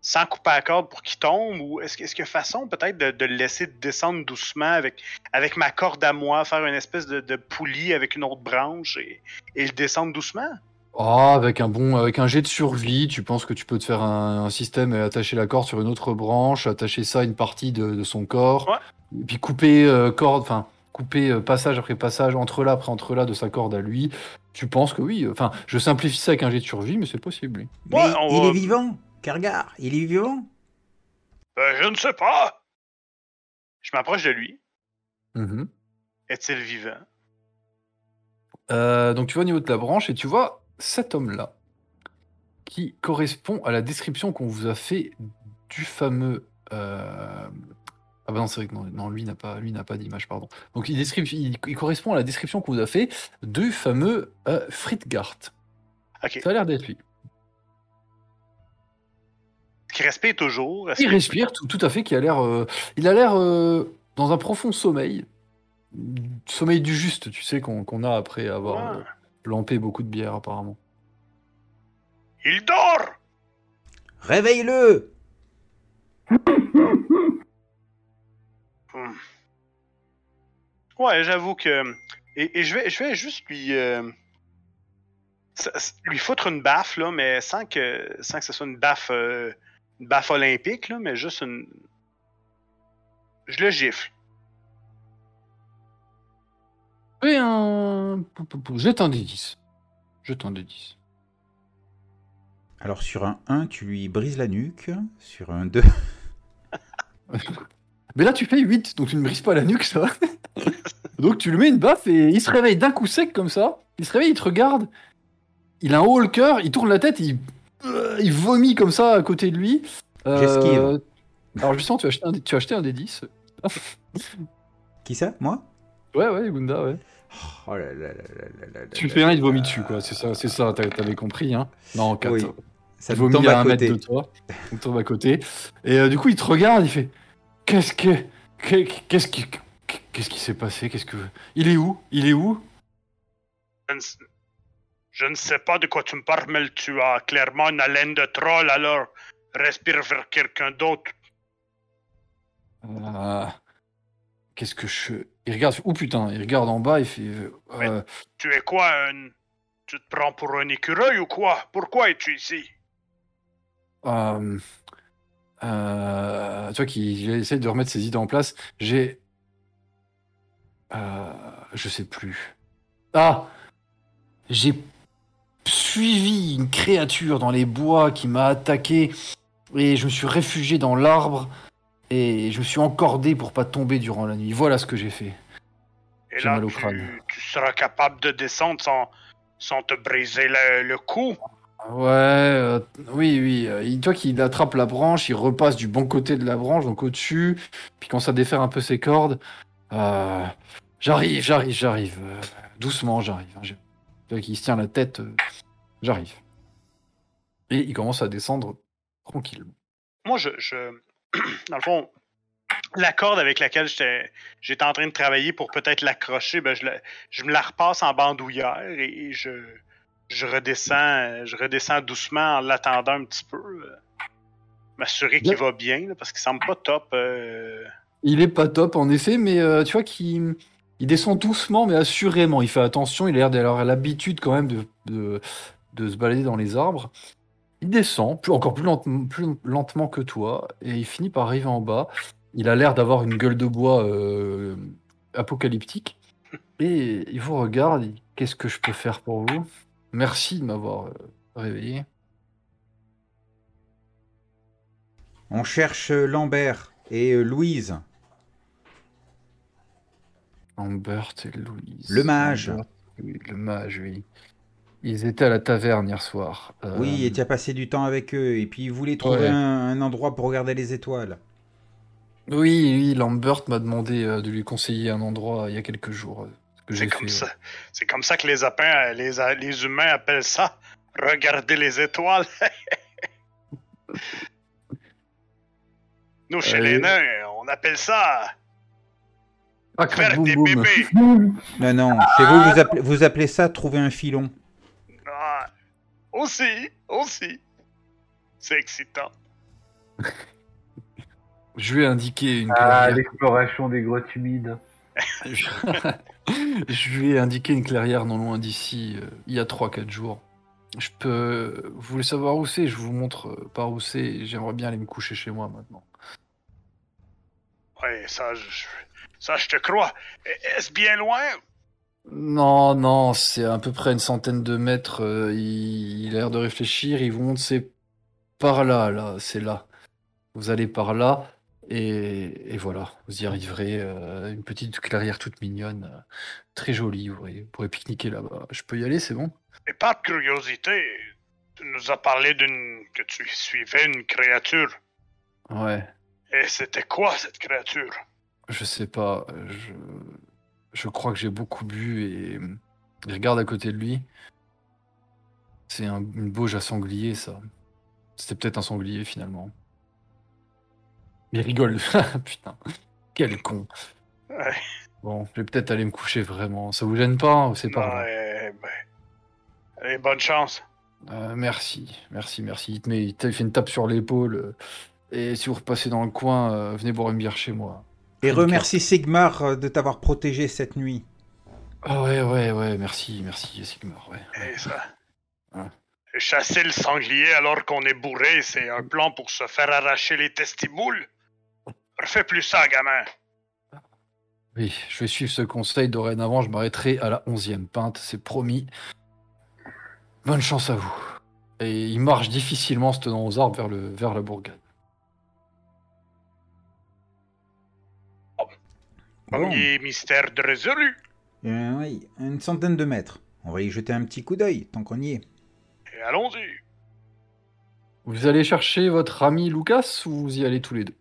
sans couper la corde pour qu'il tombe? Ou est-ce, qu'il y a façon peut-être de, de le laisser descendre doucement avec, avec ma corde à moi, faire une espèce de, de poulie avec une autre branche et, et le descendre doucement? Ah, avec un bon, avec un jet de survie, tu penses que tu peux te faire un, un système et attacher la corde sur une autre branche, attacher ça à une partie de, de son corps, Ouais. et puis couper euh, corde, enfin couper euh, passage après passage, entre là après entre là de sa corde à lui. Tu penses que oui, enfin, je simplifie ça avec un jet de survie, mais c'est possible. oui. Mais Ouais, il va- est vivant. Kargar, il est vivant? Euh, je ne sais pas. Je m'approche de lui. Mhm. Est-il vivant? Euh, donc tu vois au niveau de la branche et tu vois cet homme-là qui correspond à la description qu'on vous a fait du fameux. euh, Ah bah non, c'est vrai que non, non, lui n'a pas, lui n'a pas d'image, pardon. Donc il, il, il correspond à la description qu'on vous a fait du fameux euh, Friedgart. Ok. Ça a l'air d'être lui. Qu'il respire toujours? Est-ce Il respire tout, tout à fait, qui a l'air, euh, il a l'air euh, dans un profond sommeil, sommeil du juste, tu sais qu'on qu'on a après avoir Ouais. euh, lampé beaucoup de bière apparemment. Il dort! Réveille-le. Ouais, j'avoue que. Et, et je, vais, je vais juste lui. euh, lui foutre une baffe, là, mais sans que, sans que ce soit une baffe, euh, une baffe olympique, là, mais juste une. Je le gifle. Fais un. Jette un des 10. Jette un des 10. Alors sur un 1, tu lui brises la nuque. Sur un 2, Mais là, tu fais 8, donc tu ne brises pas la nuque, ça va. donc tu lui mets une baffe et il se réveille d'un coup sec comme ça. Il se réveille, il te regarde. Il a un haut le cœur, il tourne la tête, il, euh, il vomit comme ça à côté de lui. Euh, J'esquive. Alors justement, tu as acheté un, des- tu as acheté un des 10. qui ça Moi? Ouais, ouais, Gunda, ouais. Oh là là là Tu fais un, il te vomit dessus, quoi. C'est ça, c'est ça, t'as- t'avais compris, hein. Non, 4. Oui. Ça vomit tombe à à un mètre côté. de toi. Il tombe à côté. Et euh, du coup, il te regarde, il fait Qu'est-ce que. que- Qu'est-ce qui. Qu'est-ce qui s'est passé? Qu'est-ce que. Il est où? Il est où? Je ne, s- je ne sais pas de quoi tu me parles, mais tu as clairement une haleine de troll, alors respire vers quelqu'un d'autre. Euh, qu'est-ce que je. Il regarde. Oh putain, il regarde en bas, il fait. euh, Tu es quoi, un... Tu te prends pour un écureuil ou quoi? Pourquoi es-tu ici? Euh, euh, tu vois qu'il essaie de remettre ses idées en place. J'ai. Euh, je sais plus. Ah J'ai suivi une créature dans les bois qui m'a attaqué et je me suis réfugié dans l'arbre et je me suis encordé pour pas tomber durant la nuit. Voilà ce que j'ai fait. Et J'ai là, mal au tu, crâne. tu seras capable de descendre sans, sans te briser le, le cou Ouais, euh, oui, oui. euh, il, tu vois qu'il attrape la branche, il repasse du bon côté de la branche, donc au-dessus, puis commence à défaire un peu ses cordes. Euh, j'arrive, j'arrive, j'arrive. euh, doucement, j'arrive. hein, Tu vois qu'il se tient la tête. j'arrive. Et il commence à descendre tranquillement. Moi, je, je- Dans le fond, la corde avec laquelle j'étais en train de travailler pour peut-être l'accrocher, ben, je, je me la repasse en bandoulière et je, je, redescends, je redescends doucement en l'attendant un petit peu. euh, M'assurer qu'il va bien, là, parce qu'il semble pas top. euh, Il est pas top en effet, mais euh, tu vois qu'il il descend doucement mais assurément. Il fait attention, il a l'air d'avoir l'habitude quand même de, de, de se balader dans les arbres. Il descend, plus, encore plus, lente- plus lentement que toi, et il finit par arriver en bas. Il a l'air d'avoir une gueule de bois euh, apocalyptique. Et il vous regarde, qu'est-ce que je peux faire pour vous? Merci de m'avoir euh, réveillé. On cherche euh, Lambert et euh, Louise. Lambert et Louise. Le mage. Lambert, oui, le mage, oui. Ils étaient à la taverne hier soir. Euh, Oui, et tu as passé du temps avec eux. Et puis, ils voulaient trouver Ouais. un, un endroit pour regarder les étoiles. Oui, oui, Lambert m'a demandé de lui conseiller un endroit il y a quelques jours. Euh, C'est j'ai comme fait, ça. C'est comme ça que les, apins, euh, les, a- les humains appellent ça. Regarder les étoiles. Nous, chez Euh, les nains, on appelle ça Ah, faire boum, des boum. bébés. Non, non, chez vous, vous appelez, vous appelez ça trouver un filon. Ah, aussi, aussi. C'est excitant. Je lui ai indiqué une Ah, l'exploration des grottes humides. Je... lui ai indiqué une clairière non loin d'ici, euh, il y a 3-4 jours. Je peux. Vous voulez savoir où c'est? Je vous montre euh, par où c'est. J'aimerais bien aller me coucher chez moi maintenant. Ouais, ça, je, ça, je te crois. Est-ce bien loin? Non, non, c'est à peu près une centaine de mètres. euh, il, il a l'air de réfléchir. Il vous montre, c'est par là, là, c'est là. Vous allez par là, et, et voilà, vous y arriverez. euh, une petite clairière toute mignonne, euh, très jolie. Vous pourrez, vous pourrez pique-niquer là-bas. Je peux y aller, c'est bon? Et par curiosité, tu nous as parlé d'une que tu suivais une créature. Ouais, Et c'était quoi cette créature? je sais pas. Je, je crois que j'ai beaucoup bu et il regarde à côté de lui. C'est un, une bauge à sanglier, ça. C'était peut-être un sanglier finalement. Il rigole. Putain, quel con. Ouais. Bon, je vais peut-être aller me coucher vraiment. Ça vous gêne pas hein, ou c'est pas grave Ouais, ben, allez, bonne chance. Euh, Merci, merci, merci. Il te, met, il te fait une tape sur l'épaule. euh, Et si vous repassez dans le coin, euh, venez boire une bière chez moi. Et remercie Sigmar de t'avoir protégé cette nuit. Ah ouais, ouais, ouais, merci, merci, Sigmar. Ouais. Et ça. Ouais. Et Chasser le sanglier alors qu'on est bourré, c'est un plan pour se faire arracher les testiboules. Refais plus ça, gamin. Oui, je vais suivre ce conseil. Dorénavant, je m'arrêterai à la onzième pinte, c'est promis. Bonne chance à vous. Et il marche difficilement, en se tenant aux arbres, vers, le, vers la bourgade. Bon. Premier mystère de résolu. Euh, oui, une centaine de mètres. On va y jeter un petit coup d'œil, tant qu'on y est. Et allons-y. Vous allez chercher votre ami Lucas ou vous y allez tous les deux?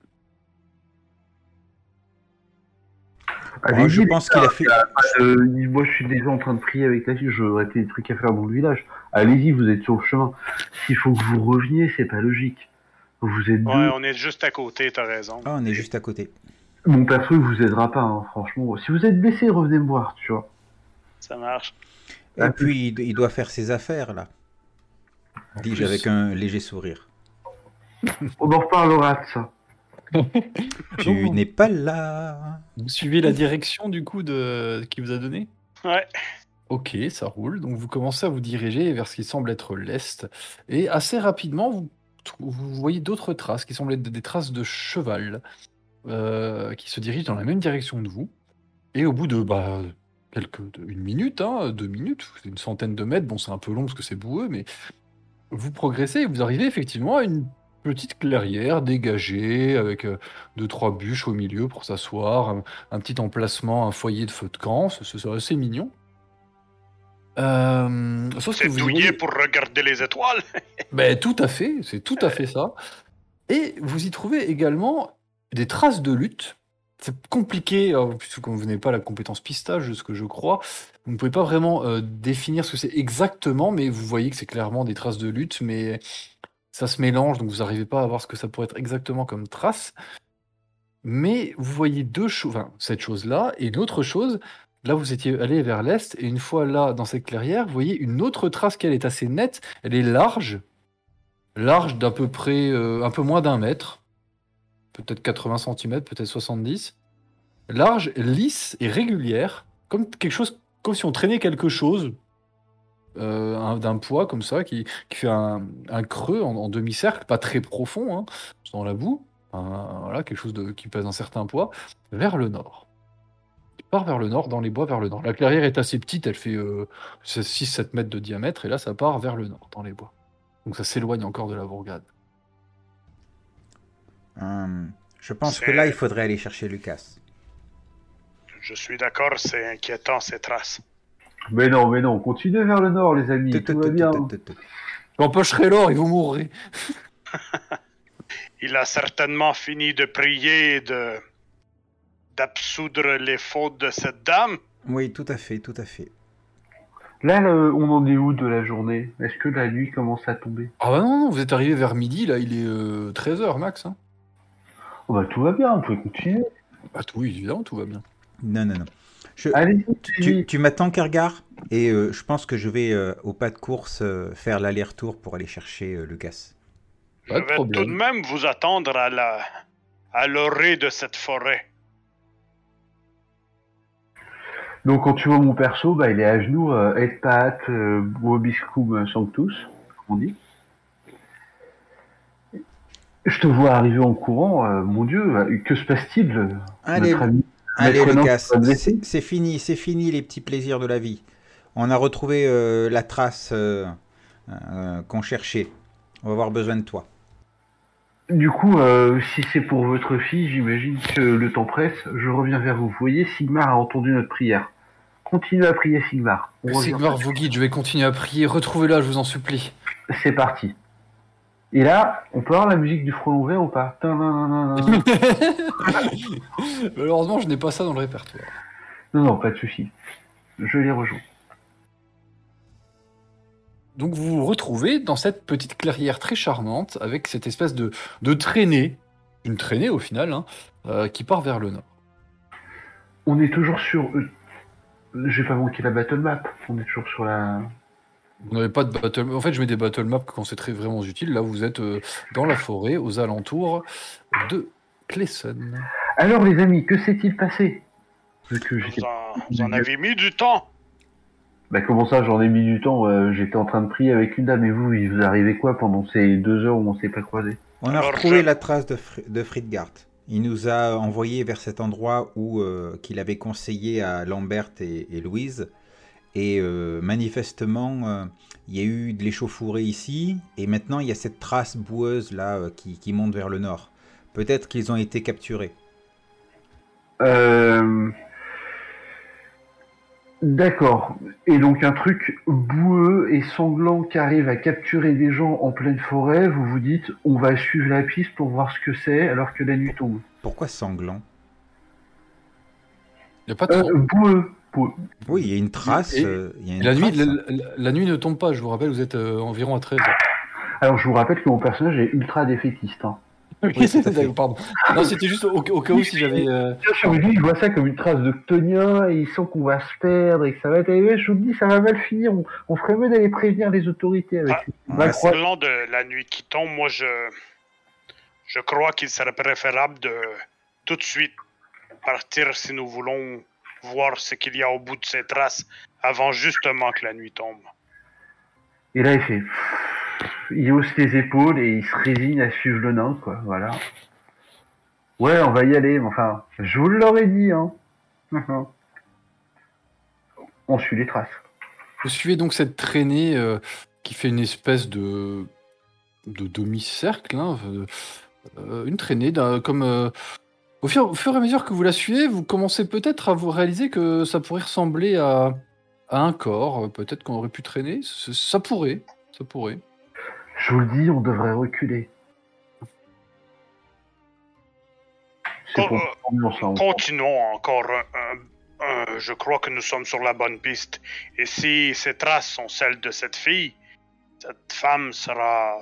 Moi, Allez-y, je pense qu'il a fait... euh, moi, je suis déjà en train de prier avec la fille. Je des trucs à faire dans le village. Allez-y, vous êtes sur le chemin. S'il faut que vous reveniez, c'est pas logique. Vous êtes deux. Ouais, on est juste à côté, t'as raison. Ah, on est juste à côté. Mon perso, il vous aidera pas, hein, franchement. Si vous êtes blessé, revenez me voir, tu vois. Ça marche. Et puis, il, il doit faire ses affaires, là. Dis-je avec un léger sourire. On en reparlera de ça. Tu n'es pas là. Vous suivez la direction du coup de qui vous a donné? Ouais. Ok, ça roule. Donc vous commencez à vous diriger vers ce qui semble être l'est. Et assez rapidement, vous, vous voyez d'autres traces qui semblent être des traces de cheval euh, qui se dirigent dans la même direction que vous. Et au bout de bah, quelques, une minute, hein, deux minutes, une centaine de mètres, bon c'est un peu long parce que c'est boueux, mais vous progressez et vous arrivez effectivement à une petite clairière dégagée avec euh, deux, trois bûches au milieu pour s'asseoir, un, un petit emplacement, un foyer de feu de camp, c'est assez mignon. Euh, sauf C'est vous y pour regarder les étoiles. ben, tout à fait, c'est tout à fait ça. Et vous y trouvez également des traces de lutte. C'est compliqué, puisque vous n'avez pas la compétence pistage, de ce que je crois. Vous ne pouvez pas vraiment euh, définir ce que c'est exactement, mais vous voyez que c'est clairement des traces de lutte, mais ça se mélange, donc vous n'arrivez pas à voir ce que ça pourrait être exactement comme trace. Mais vous voyez deux choses, enfin, cette chose-là, et une autre chose, là vous étiez allé vers l'est, et une fois là, dans cette clairière, vous voyez une autre trace qui elle est assez nette, elle est large, large d'à peu près euh, un peu moins d'un mètre, peut-être 80 cm, peut-être 70, large, lisse et régulière, comme quelque chose, comme si on traînait quelque chose euh, un- d'un poids comme ça, qui, qui fait un, un creux en, en demi-cercle, pas très profond, hein, dans la boue, un- voilà, quelque chose de, qui pèse un certain poids, vers le nord. Il part vers le nord, dans les bois vers le nord. La clairière est assez petite, elle fait 6-7 mètres de diamètre, et là ça part vers le nord, dans les bois. Donc ça s'éloigne encore de la bourgade. Hum, je pense que là, il faudrait aller chercher Lucas. Je suis d'accord, c'est inquiétant ces traces. Mais non, mais non, continuez vers le nord, les amis, Tout, va bien. J'empocherai l'or et vous mourrez. Il a certainement fini de prier et de d'absoudre les fautes de cette dame. Oui, tout à fait, tout à fait. Là, le- on en est où de la journée? Est-ce que la nuit commence à tomber? Ah bah non, non, vous êtes arrivé vers midi, là il est 13h max. Hein. oh bah, Tout va bien, on peut continuer. Bah tout, oui, évidemment, tout va bien. Non, non, non. Je- tu, m'attends, Kergar Et euh, je pense que je vais, euh, au pas de course, euh, faire l'aller-retour pour aller chercher euh, Lucas. Je vais problème. tout de même vous attendre à la à l'orée de cette forêt. Donc quand tu vois mon perso, bah, il est à genoux, euh, et pat, euh, vobiscum sanctus, comme on dit. Je te vois arriver en courant, euh, mon dieu, euh, que se passe-t-il Allez, notre ami allez Lucas, c'est fini, c'est fini les petits plaisirs de la vie. On a retrouvé euh, la trace euh, euh, qu'on cherchait. On va avoir besoin de toi. Du coup, euh, si c'est pour votre fille, j'imagine que le temps presse, je reviens vers vous. Vous voyez, Sigmar a entendu notre prière. Continuez à prier Sigmar. Sigmar vous guide, je vais continuer à prier. Retrouvez-la, je vous en supplie. C'est parti. Et là, on peut avoir la musique du frelon vert ou pas. Malheureusement, je n'ai pas ça dans le répertoire. Non, non, pas de souci. Je les rejoins. Donc vous vous retrouvez dans cette petite clairière très charmante avec cette espèce de, de traînée, une traînée au final, hein, euh, qui part vers le nord. On est toujours sur. euh, J'ai pas manqué la battle map. On est toujours sur la. Vous n'avez pas de battle En fait, je mets des battle maps quand c'est très vraiment utile. Là, vous êtes euh, dans la forêt, aux alentours de Clesson. Alors, les amis, que s'est-il passé? Vous en, vous en avez mis du temps. Bah, comment ça, j'en ai mis du temps? euh, J'étais en train de prier avec une dame et vous, il vous arrivait quoi pendant ces deux heures où on s'est pas croisés? On a Alors, retrouvé je- la trace de, Fr de Friedgard. Il nous a envoyé vers cet endroit où euh, qu'il avait conseillé à Lambert et, et Louise. Et euh, manifestement, euh, il y a eu de l'échauffourée ici. Et maintenant, il y a cette trace boueuse là euh, qui, qui monte vers le nord. Peut-être qu'ils ont été capturés. Euh... D'accord. Et donc un truc boueux et sanglant qui arrive à capturer des gens en pleine forêt, vous vous dites on va suivre la piste pour voir ce que c'est alors que la nuit tombe. Pourquoi sanglant? Il n'y a pas de Euh, boueux. Oui, il y a une trace. Et- euh, il y a une la, nuit, la, la- la nuit ne tombe pas, je vous rappelle, vous êtes euh, environ à 13 heures. Alors je vous rappelle que mon personnage est ultra défaitiste. Hein. Oui, fait. d'accord, pardon. Non, c'était juste au, au cas où si j'avais. euh, lui, il voit ça comme une trace de Ctonien et il sent qu'on va se perdre et que ça va être. Je vous dis, ça va mal finir. On, on ferait mieux d'aller prévenir les autorités avec Ah, ouais, Parlant de la nuit qui tombe, moi je Je crois qu'il serait préférable de tout de suite partir si nous voulons voir ce qu'il y a au bout de ces traces avant justement que la nuit tombe. Et là, il fait. Il hausse les épaules et il se résigne à suivre le nain, quoi. Voilà. Ouais, on va y aller, mais enfin, je vous l'aurais dit, hein. on suit les traces. Vous suivez donc cette traînée euh, qui fait une espèce de, de demi-cercle, hein, euh, une traînée d'un- comme euh, au, fur, au fur et à mesure que vous la suivez, vous commencez peut-être à vous réaliser que ça pourrait ressembler à, à un corps. euh, Peut-être qu'on aurait pu traîner. C- Ça pourrait, ça pourrait. Je vous le dis, on devrait reculer. C'est pour Oh, l'ambiance, là, on- Continuons encore Je crois que nous sommes sur la bonne piste. Et si ces traces sont celles de cette fille, cette femme sera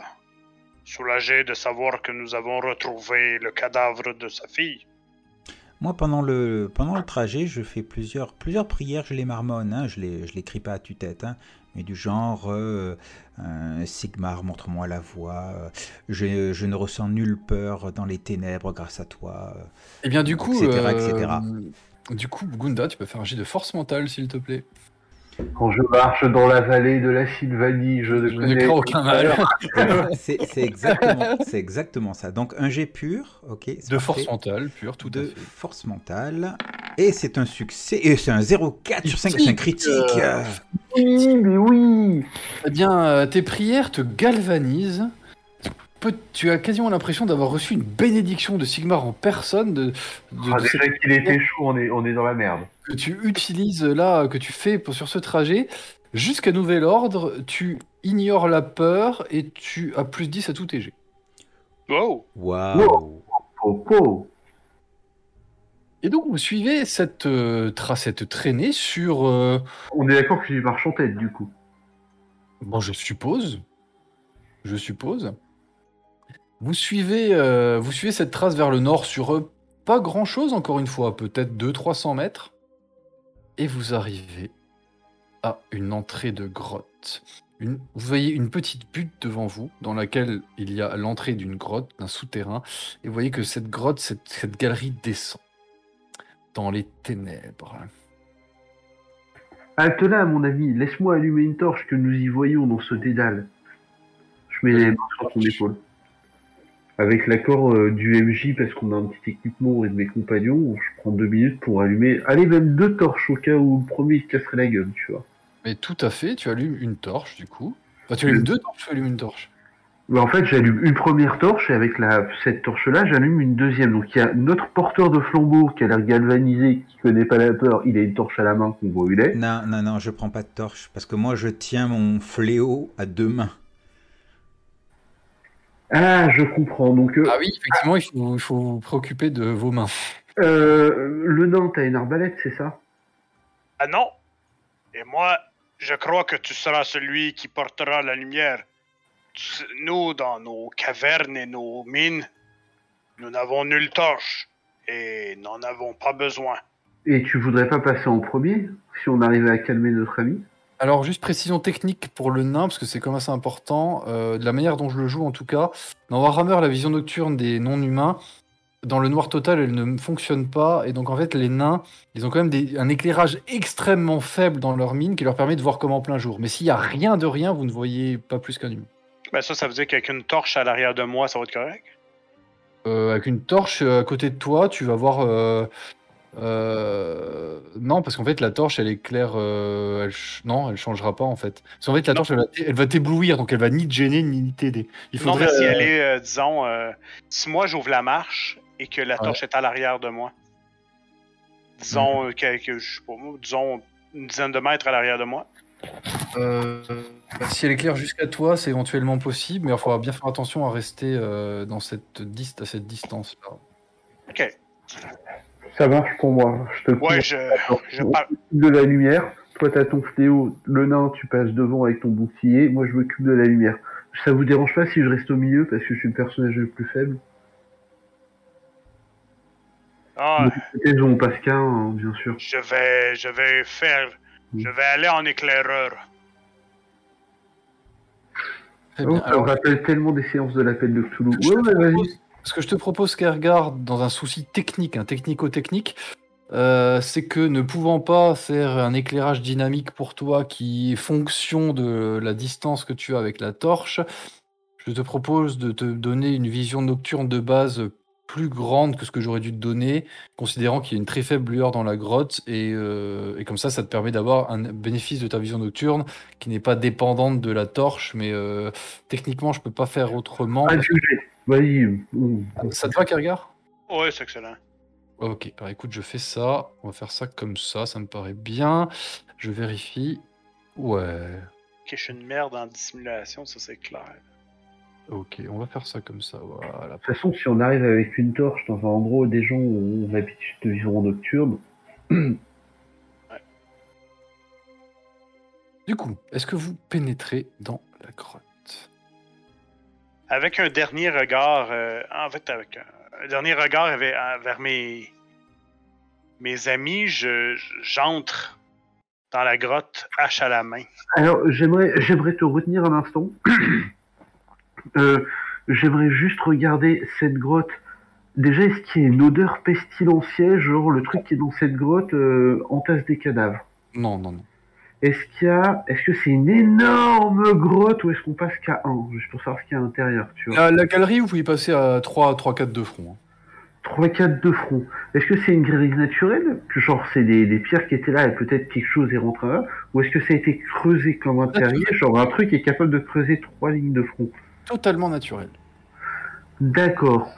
soulagée de savoir que nous avons retrouvé le cadavre de sa fille. Moi, pendant le, pendant le trajet, je fais plusieurs, plusieurs prières, je les marmonne, hein, je les, je les crie pas à tue-tête, hein, mais du genre euh, euh, Sigmar, montre-moi la voie, je, je ne ressens nulle peur dans les ténèbres grâce à toi. Et bien du coup, Etc., euh, etc.. du coup, Gunda, tu peux faire un jet de force mentale, s'il te plaît. Quand je marche dans la vallée de la Sylvanie, je ne Je ne connais crains aucun mal. C'est c'est exactement, c'est exactement ça. Donc un jet pur, ok. c'est De force mentale, pure, tout de à fait. force mentale. Et c'est un succès. Et c'est un 0,4 sur 5, c'est un critique. Euh, Oui, mais oui Eh bien, euh, tes prières te galvanisent. Peu- Tu as quasiment l'impression d'avoir reçu une bénédiction de Sigmar en personne, de, de- ah, de Déjà qu'il était chaud, on est, on est dans la merde. que tu utilises là, que tu fais pour, sur ce trajet. Jusqu'à nouvel ordre, tu ignores la peur et tu as plus 10 à tout jets. Wow! Popo Et donc, vous suivez cette, euh, tra- cette traînée sur. euh, On est d'accord que tu marches en tête, du coup. Bon, je suppose. Je suppose. Vous suivez, euh, vous suivez cette trace vers le nord sur euh, pas grand chose, encore une fois, peut-être 200-300 mètres. Et vous arrivez à une entrée de grotte. Une- vous voyez une petite butte devant vous, dans laquelle il y a l'entrée d'une grotte, d'un souterrain. Et vous voyez que cette grotte, cette, cette galerie descend dans les ténèbres. Halte là, mon ami, laisse-moi allumer une torche que nous y voyons dans ce dédale. Je mets les mains sur ton épaule. Avec l'accord euh, du MJ, parce qu'on a un petit équipement et de mes compagnons, je prends deux minutes pour allumer. Allez, même deux torches au cas où le premier il te casserait la gueule, tu vois. Mais tout à fait, tu allumes une torche, du coup. Enfin, tu allumes deux torches, tu allumes une torche. Mais en fait, j'allume une première torche et avec la, cette torche-là, j'allume une deuxième. Donc il y a notre porteur de flambeau qui a l'air galvanisé, qui connaît pas la peur. Il a une torche à la main qu'on voit où il est. Non, non, non, je prends pas de torche parce que moi je tiens mon fléau à deux mains. Ah, je comprends. Donc euh, Ah oui, effectivement, il faut, il faut vous préoccuper de vos mains. euh, le nain, t'as une arbalète, c'est ça? Ah non! Et moi, je crois que tu seras celui qui portera la lumière. Nous, dans nos cavernes et nos mines, nous n'avons nulle torche et n'en avons pas besoin. Et tu voudrais pas passer en premier si on arrivait à calmer notre ami? Alors, juste précision technique pour le nain, parce que c'est quand même assez important. euh, de la manière dont je le joue, en tout cas, dans Warhammer, la vision nocturne des non-humains, dans le noir total, elle ne fonctionne pas. Et donc, en fait, les nains, ils ont quand même des- un éclairage extrêmement faible dans leur mine qui leur permet de voir comme en plein jour. Mais s'il y a rien de rien, vous ne voyez pas plus qu'un humain. Ben ça, ça veut dire qu'avec une torche à l'arrière de moi, ça va être correct? Euh, avec une torche euh, à côté de toi, tu vas voir. euh, euh, non, parce qu'en fait, la torche, elle éclaire. euh, elle ch- Non, elle changera pas en fait. Parce qu'en fait, la Non. torche, elle va t- elle va t'éblouir, donc elle va ni te gêner ni t'aider. Il Non, faudrait. mais si euh, elle est, euh, disons, euh, si moi j'ouvre la marche et que la Ouais. torche est à l'arrière de moi, disons, que, que- je sais pas moi, disons une dizaine de mètres à l'arrière de moi, euh, si elle éclaire jusqu'à toi, c'est éventuellement possible, mais il faudra bien faire attention à rester euh, dans cette à cette distance-là. ok. Ça marche pour moi. Je te Ouais, je, je on parle. de la lumière. Toi, t'as ton fléau. Le nain, tu passes devant avec ton bouclier. Moi, je m'occupe de la lumière. Ça vous dérange pas si je reste au milieu parce que je suis le personnage le plus faible? Ah, on passe qu'un, hein, bien sûr. je vais, je vais faire, je vais aller en éclaireur. Très Oh, bien. ça Alors, me rappelle tellement des séances de l'appel de Cthulhu. je Ouais, ouais, te vas-y. Ce que je te propose, Kergar, dans un souci technique, un technico-technique, euh, c'est que ne pouvant pas faire un éclairage dynamique pour toi qui est fonction de la distance que tu as avec la torche, je te propose de te donner une vision nocturne de base plus grande que ce que j'aurais dû te donner, considérant qu'il y a une très faible lueur dans la grotte, et, euh, comme ça, ça te permet d'avoir un bénéfice de ta vision nocturne qui n'est pas dépendante de la torche, mais euh, techniquement, je peux pas faire autrement. Que- Ça te va, Kergar Ouais, c'est excellent. Ok, alors écoute, je fais ça. On va faire ça comme ça, ça me paraît bien. Je vérifie. Ouais. Ok, je suis une merde en dissimulation, ça c'est clair. Ok, on va faire ça comme ça. Voilà. De toute façon, si on arrive avec une torche dans un endroit où des gens ont l'habitude de vivre en nocturne, Du coup, est-ce que vous pénétrez dans la grotte? Avec un dernier regard, euh, en fait, avec un, un dernier regard avec- vers mes, mes amis, je- j'entre dans la grotte, hache à la main. Alors, j'aimerais, j'aimerais te retenir un instant. Euh, j'aimerais juste regarder cette grotte. Déjà, est-ce qu'il y a une odeur pestilentielle, genre le truc qui est dans cette grotte euh, entasse des cadavres? Non, non, non. Est-ce qu'il y a, est-ce que c'est une énorme grotte ou est-ce qu'on passe qu'à un? Juste pour savoir ce qu'il y a à l'intérieur, tu vois. La, la galerie, vous pouvez passer à 3, 3 4 de front. hein. 3 4 de front. Est-ce que c'est une grille naturelle? Genre c'est des, des pierres qui étaient là et peut-être quelque chose est rentré là? Ou est-ce que ça a été creusé comme un terrier Genre un truc est capable de creuser trois lignes de front? Totalement naturel. D'accord.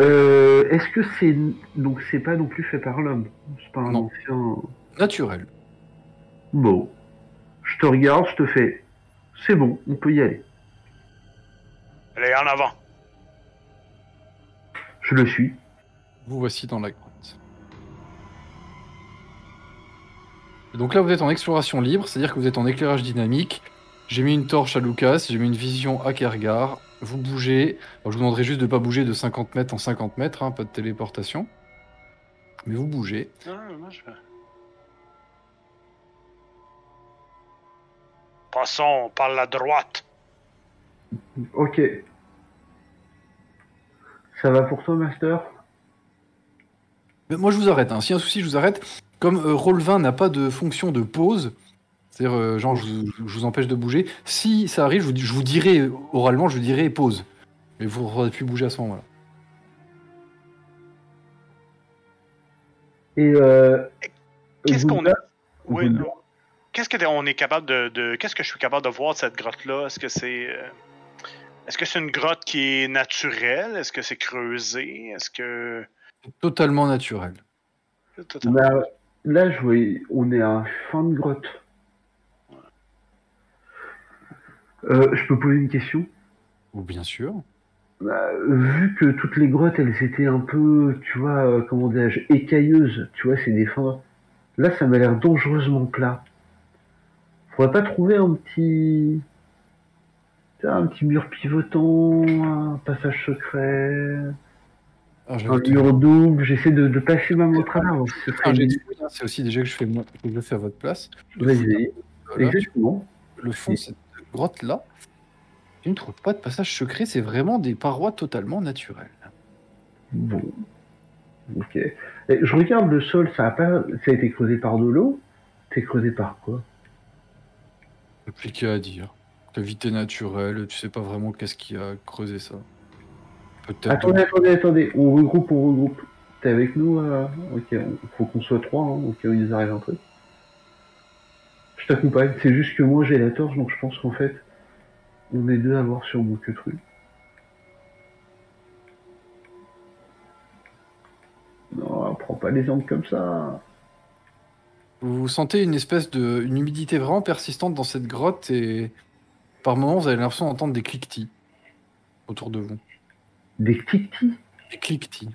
Euh, est-ce que c'est donc c'est pas non plus fait par l'homme? C'est pas un Non. ancien. Naturel. Bon. Je te regarde, je te fais. C'est bon, on peut y aller. Allez, en avant. Je le suis. Vous voici dans la grotte. Donc là, vous êtes en exploration libre, c'est-à-dire que vous êtes en éclairage dynamique. J'ai mis une torche à Lucas, j'ai mis une vision à Kergar. Vous bougez. Alors, je vous demanderai juste de ne pas bouger de 50 mètres en 50 mètres, hein, pas de téléportation. Mais vous bougez. Non, moi je Passons par la droite. Ok. Ça va pour toi, Master? Mais moi, je vous arrête. Hein. S'il y a un souci, je vous arrête. Comme euh, Roll20 n'a pas de fonction de pause, c'est-à-dire, euh, genre, je, vous- je vous empêche de bouger, si ça arrive, je vous, dis- je vous dirai, oralement, je vous dirai pause. Mais vous ne pourrez plus bouger à ce moment-là. Et euh, Qu'est-ce qu'on a? Oui, non. Qu'est-ce que on est capable de, de- qu'est-ce que je suis capable de voir de cette grotte là Est-ce que c'est euh, est-ce que c'est une grotte qui est naturelle? Est-ce que c'est creusé? Est-ce que Totalement naturel. Là, je vois, on est à fin de grotte. Euh, je peux poser une question? Ou bien sûr. Bah, Vu que toutes les grottes, elles étaient un peu, tu vois, euh, comment dirais-je, écailleuses, tu vois, c'est des fins. Là, ça m'a l'air dangereusement plat. Faudrait pas trouver un petit. tu Un petit mur pivotant, un passage secret, vais un mur double. J'essaie de, de passer ma main au travers. Ah, une- C'est aussi déjà que je fais, moi- que je le fais à votre place. Vas-y, Voilà, exactement. le fond de cette grotte-là, je ne trouve pas de passage secret. C'est vraiment des parois totalement naturelles. Bon. Ok. Et je regarde le sol, ça a pas, ça a été creusé par de l'eau. C'est creusé par quoi? Compliqué à dire. Cavité naturelle, tu sais pas vraiment qu'est-ce qui a creusé ça. Peut-être. Attendez, attendez, attendez. On regroupe, on regroupe. T'es avec nous euh... Ok, il faut qu'on soit trois, hein, au cas où il nous arrive un truc. Je t'accompagne. C'est juste que moi j'ai la torche, donc je pense qu'en fait, on est deux à voir sur mon que truc. Non, prends pas les angles comme ça. Vous sentez une espèce de. une humidité vraiment persistante dans cette grotte et. Par moments, vous avez l'impression d'entendre des cliquetis autour de vous. Des tic-tic. Des cliquetis.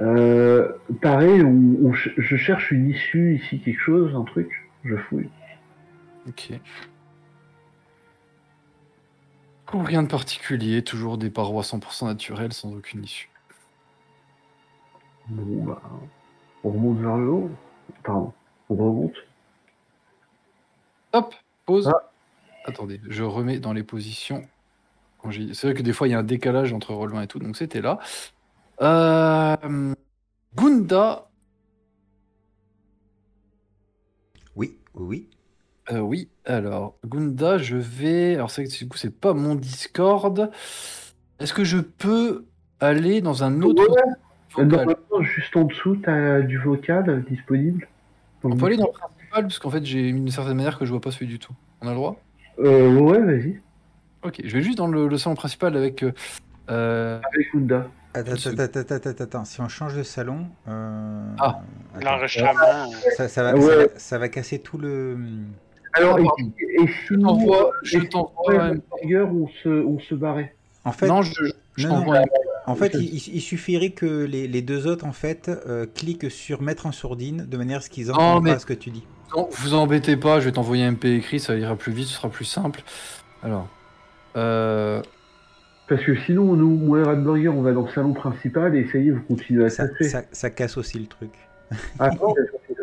Euh, pareil, on, on ch- je cherche une issue ici, quelque chose, un truc. Je fouille. Ok. Rien de particulier, toujours des parois 100% naturelles sans aucune issue. Bon, bah, on remonte vers le haut. Pardon, on remonte. Hop, pause. Ah. Attendez, je remets dans les positions C'est vrai que des fois, il y a un décalage entre relevant et tout, donc c'était là. Euh, Gunda, Oui, oui, oui. euh, oui, alors, Gunda, je vais. Alors, c'est du coup, c'est pas mon Discord. Est-ce que je peux aller dans un autre Ouais, Normalement, juste en dessous, tu as du vocal euh, disponible. On peut aller dans le principal, parce qu'en fait, j'ai mis d'une certaine manière que je vois pas celui du tout. On a le droit? Euh, ouais, vas-y. Ok, je vais juste dans le, le salon principal avec. euh, euh, Avec Gunda. Attends, attends, attends, attends, attends. Si on change de salon. euh, Ah. L'enregistrement. Ça, ça va, Ah ouais. ça, va, ça va casser tout le. Alors, Ah, et, et je sinon, t'envoie. Je t'envoie. on se, on se barrait. En fait, Non, je, je non, t'envoie un- en fait il, suffirait que les, les deux autres en fait euh, cliquent sur mettre en sourdine de manière à ce qu'ils entendent mais- pas ce que tu dis. Non, vous embêtez pas, je vais t'envoyer un MP écrit, ça ira plus vite, ce sera plus simple. Alors. Euh, Parce que sinon, nous, moi et Radburger, on va dans le salon principal et est, vous continuez à Ça, ça, ça casse aussi le truc. Ah, non,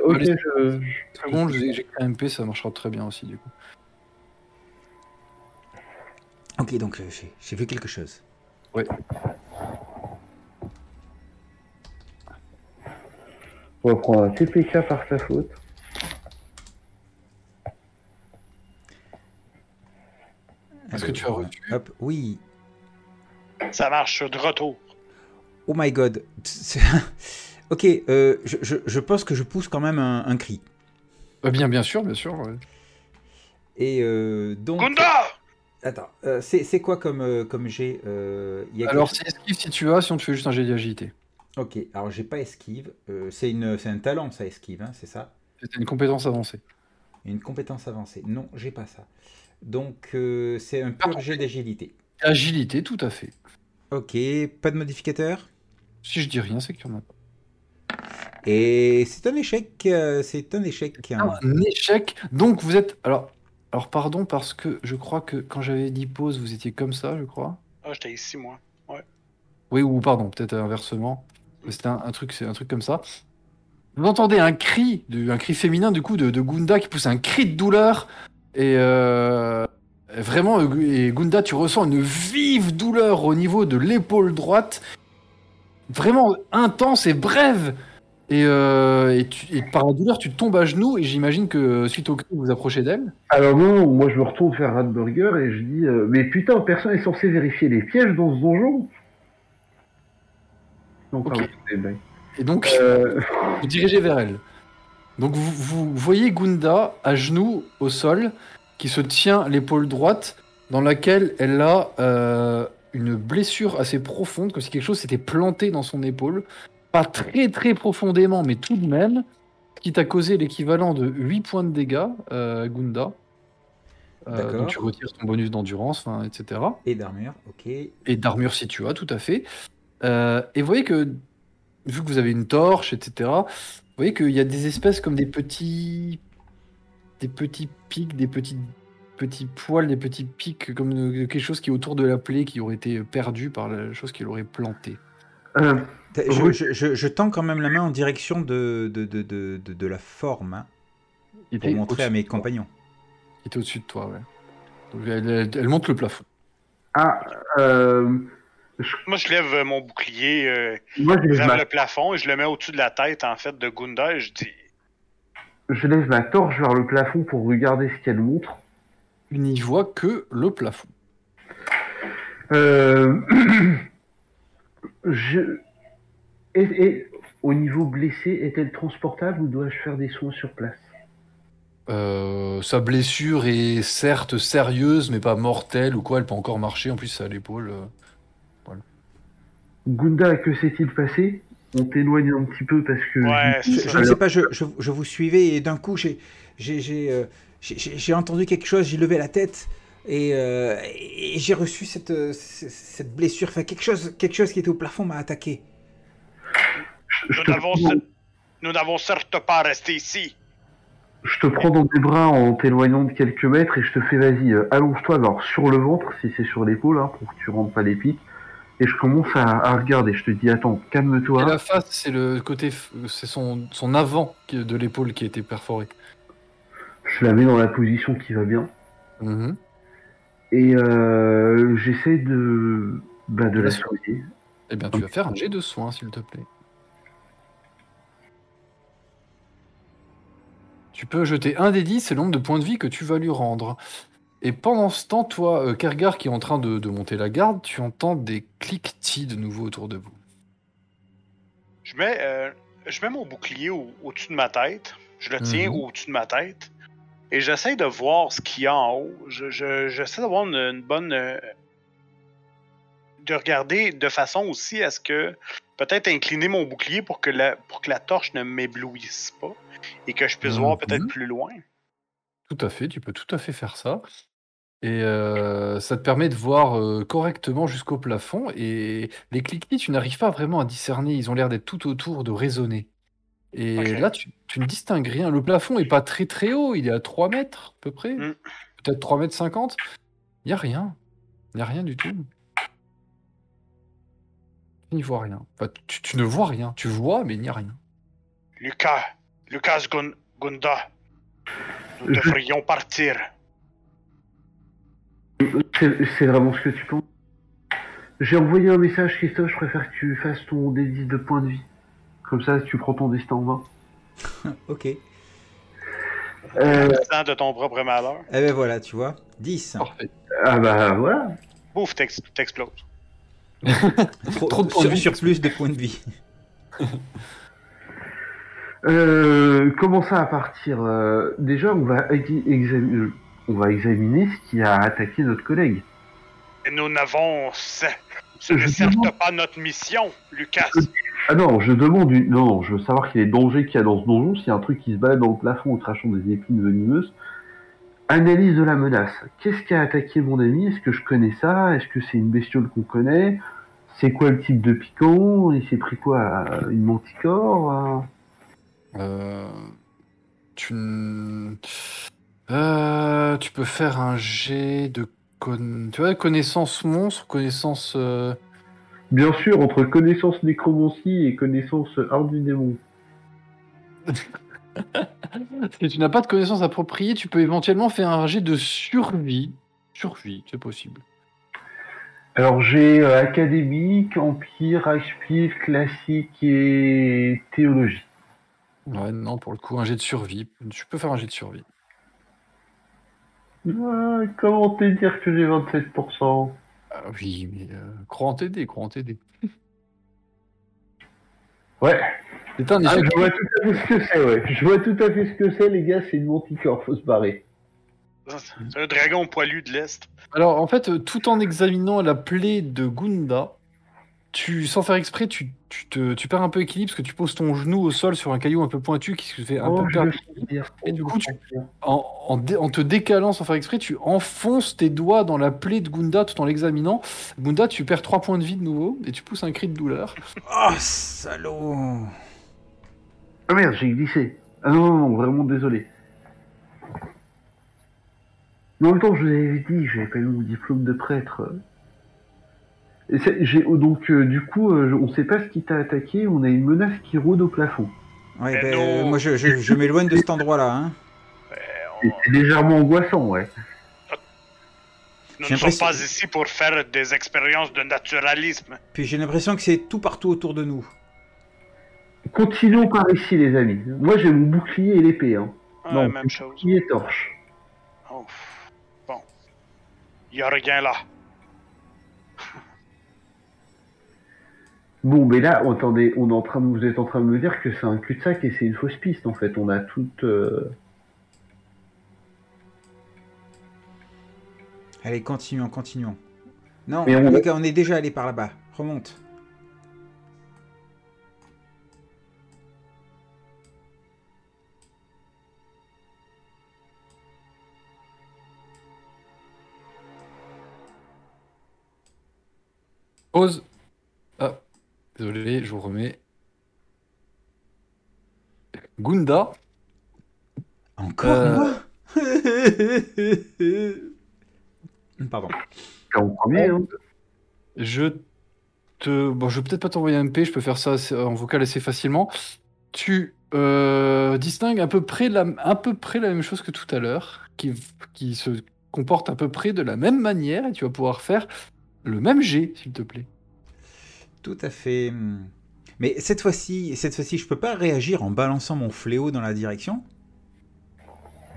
ok, Allez. je... seconde, j'ai j'ai créé un MP, ça marchera très bien aussi du coup. Ok, donc euh, j'ai j'ai vu quelque chose. On va prendre un TPK par sa faute. Est-ce que tu as reçu Hop, oui. Ça marche, de retour. Oh my god. Ok, euh, je, je- je pense que je pousse quand même un, un cri. Euh, Bien, bien sûr, bien sûr. ouais. Et euh, donc. Gunda Attends, euh, c'est quoi comme, euh, comme jet euh, y a Alors, quelque- c'est esquive si tu as, sinon tu fais juste un jet d'agilité. Ok, alors j'ai pas esquive. Euh, c'est un talent, ça, esquive, hein, c'est ça? C'est une compétence avancée. Une compétence avancée. Non, j'ai pas ça. Donc, c'est un pur jet d'agilité. Agilité, tout à fait. Ok, pas de modificateur? Si je dis rien, c'est qu'il y en a pas. Et c'est un échec. c'est un échec. hein. Un échec. Donc, vous êtes. Alors, alors, pardon, parce que je crois que quand j'avais dit pause, vous étiez comme ça, je crois. Ah, j'étais ici, moi. Oui, ou pardon, peut-être inversement. Mais C'était un, un truc, c'est un truc comme ça. Vous entendez un cri, de, un cri féminin du coup de, de Gunda qui pousse un cri de douleur et euh, vraiment, euh, et Gunda, tu ressens une vive douleur au niveau de l'épaule droite, vraiment intense et brève. Et, euh, et, tu- et par la douleur, tu tombes à genoux et j'imagine que suite au cri, vous vous approchez d'elle. Alors non, moi je me retourne vers Radburger et je dis euh, Mais putain, personne n'est censé vérifier les pièges dans ce donjon pardon, une blague. Et donc, Euh, vous dirigez vers elle. Donc vous, vous voyez Gunda à genoux au sol, qui se tient l'épaule droite, dans laquelle elle a euh, une blessure assez profonde, comme si quelque chose s'était planté dans son épaule. Pas très très profondément, mais tout de même, qui t'a causé l'équivalent de 8 points de dégâts, euh, Gunda. Euh, donc tu retires ton bonus d'endurance, enfin, etc. Et d'armure, ok. Et d'armure si tu as, tout à fait. Euh, et vous voyez que, vu que vous avez une torche, etc., vous voyez qu'il y a des espèces comme des petits. des petits pics, des petits, petits poils, des petits pics, comme quelque chose qui est autour de la plaie, qui aurait été perdu par la chose qui l'aurait planté. euh, Je, Oui. je- je- je tends quand même la main en direction de, de, de, de, de- de la forme hein, Il pour montrer à mes compagnons. Il était au-dessus de toi, ouais. Donc elle, elle- elle monte le plafond. ah, euh, Moi, je lève euh, mon bouclier euh, moi je lève, ma, le plafond et je le mets au-dessus de la tête, en fait, de Gunda et je dis je lève ma torche vers le plafond pour regarder ce qu'elle montre. Il n'y voit que le plafond. Euh, je... et, et au niveau blessé, est-elle transportable ou dois-je faire des soins sur place? Euh, sa blessure est certes sérieuse, mais pas mortelle ou quoi. Elle peut encore marcher. En plus, c'est à l'épaule. euh. Gunda, que s'est-il passé? On t'éloigne un petit peu parce que... Ouais, Je, ne sais pas, je, je, je vous suivais et d'un coup j'ai j'ai j'ai, euh, j'ai- entendu quelque chose, j'ai levé la tête et, euh, et j'ai reçu cette blessure. Enfin, quelque chose, quelque chose qui était au plafond m'a attaqué. Je, Nous te n'avons prends, certes pas resté ici. je te prends dans tes bras en t'éloignant de quelques mètres et je te fais vas-y, euh, allonge-toi alors sur le ventre si c'est sur l'épaule hein, pour que tu rentres pas les pics. Et je commence à, à regarder. Je te dis attends, Et calme-toi. la face, c'est le côté, c'est son, son avant de l'épaule qui a été perforé. Je la mets dans la position qui va bien. Mhm. Et euh, j'essaie de, bah, de la soigner. Eh bien, tu vas faire un jet de soins, s'il te plaît. Tu peux jeter un des 10, c'est le nombre de points de vie que tu vas lui rendre. Et pendant ce temps, toi, euh, Kergar, qui est en train de, de monter la garde, tu entends des cliquetis de nouveau autour de vous. Je mets, euh, je mets mon bouclier au- au-dessus de ma tête. Je le tiens Mhm. au-dessus de ma tête. Et j'essaie de voir ce qu'il y a en haut. Je- je- J'essaie d'avoir une, une bonne. De regarder de façon aussi à ce que. Peut-être incliner mon bouclier pour que la, pour que la torche ne m'éblouisse pas. Et que je puisse voir peut-être Mhm. plus loin. Tout à fait, tu peux tout à fait faire ça. Et euh, ça te permet de voir euh, correctement jusqu'au plafond. Et les cliquetis, tu n'arrives pas vraiment à discerner. Ils ont l'air d'être tout autour, de résonner. Et là, tu, tu ne distingues rien. Le plafond est pas très très haut. Il est à 3 mètres, à peu près. Mm. Peut-être 3 mètres 50. Il n'y a rien. Il n'y a rien du tout. Tu n'y vois rien. Enfin, tu, tu ne vois rien. Tu vois, mais il n'y a rien. Lucas, Lucas Gun- Gunda, nous Je- devrions partir. C'est vraiment ce que tu penses? J'ai envoyé un message, Christophe, je préfère que tu fasses ton dédit de points de vie. Comme ça, tu prends ton destin en main. Ok. Eh Euh, de ton propre malheur. ben voilà, tu vois. 10. Parfait. ah bah voilà. Bouf, t'ex- t'exploses. Trop, Trop de points de sur, vie. sur plus de points de vie. Euh, comment ça à partir euh, Déjà, on va, ex- examiner, on va examiner ce qui a attaqué notre collègue. Et nous n'avons. Ce, n'est certes pas notre mission, Lucas. Ah non, je demande une... Non, non, je veux savoir quel est le danger qu'il y a dans ce donjon. S'il y a un truc qui se balade dans le plafond en crachant des épines venimeuses. Analyse de la menace. Qu'est-ce qui a attaqué mon ami? Est-ce que je connais ça? Est-ce que c'est une bestiole qu'on connaît? C'est quoi le type de piquant Il s'est pris quoi euh, Une manticore euh? Euh, tu, Euh, tu peux faire un jet de con... tu vois, connaissance monstre, connaissance. euh, Bien sûr, entre connaissance nécromancie et connaissance art du démon. Si tu n'as pas de connaissance appropriée, tu peux éventuellement faire un jet de survie. Survie, c'est possible. Alors j'ai euh, académique, empire, HP, classique et théologie. Ouais, non, pour le coup, un jet de survie. Tu peux faire un jet de survie. Comment te dire que j'ai 27% Ah oui, mais euh, crois en t'aider, crois en t'aider. Ouais, C'est un ah, je vois tout à fait ce que c'est, ouais. Je vois tout à fait ce que c'est, les gars, c'est une manticore, faut se barrer. C'est un dragon poilu de l'Est. Alors, en fait, euh, tout en examinant la plaie de Gunda, tu, sans faire exprès, tu, tu, te, tu perds un peu équilibre parce que tu poses ton genou au sol sur un caillou un peu pointu qui se fait un Oh, peu perdre. Et du coup, tu- dé- en te décalant sans faire exprès, tu enfonces tes doigts dans la plaie de Gunda tout en l'examinant. Gunda, tu perds 3 points de vie de nouveau et tu pousses un cri de douleur. Oh, salaud Ah merde, j'ai glissé. Ah non, non, non, vraiment désolé. Mais en même temps, je vous avais dit, j'avais pas eu mon diplôme de prêtre. Et c'est- j'ai- oh, donc, euh, du coup, euh, on sait pas ce qui t'a attaqué, on a une menace qui rôde au plafond. Ouais, Mais ben, non. moi je, je, je m'éloigne de cet endroit-là. Hein. Et C'est légèrement angoissant, ouais. Nous ne sommes pas ici pour faire des expériences de naturalisme. Puis j'ai l'impression que c'est tout partout autour de nous. Continuons par ici, les amis. Moi, j'ai mon bouclier et l'épée. Hein. Ah, Non, même chose. Bouclier et torche. Oh. Il a rien là. Bon, mais là, attendez, on est en train de, vous êtes en train de me dire que c'est un cul-de-sac et c'est une fausse piste, en fait. On a toute... euh, Allez, continuons, continuons. Non, Mais on- les gars, on est déjà allé par là-bas. Remonte. Pause. Ah, désolé, je vous remets. Gunda, Encore Euh, moi Pardon. C'est en premier, hein. je te. Bon, je vais peut-être pas t'envoyer un MP, je peux faire ça en vocal assez facilement. Tu euh, distingues à peu, près la, à peu près la même chose que tout à l'heure, qui, qui, se, comporte à peu près de la même manière et tu vas pouvoir faire le même jet, s'il te plaît. Tout à fait. Mais cette fois-ci, cette fois-ci, je peux pas réagir en balançant mon fléau dans la direction?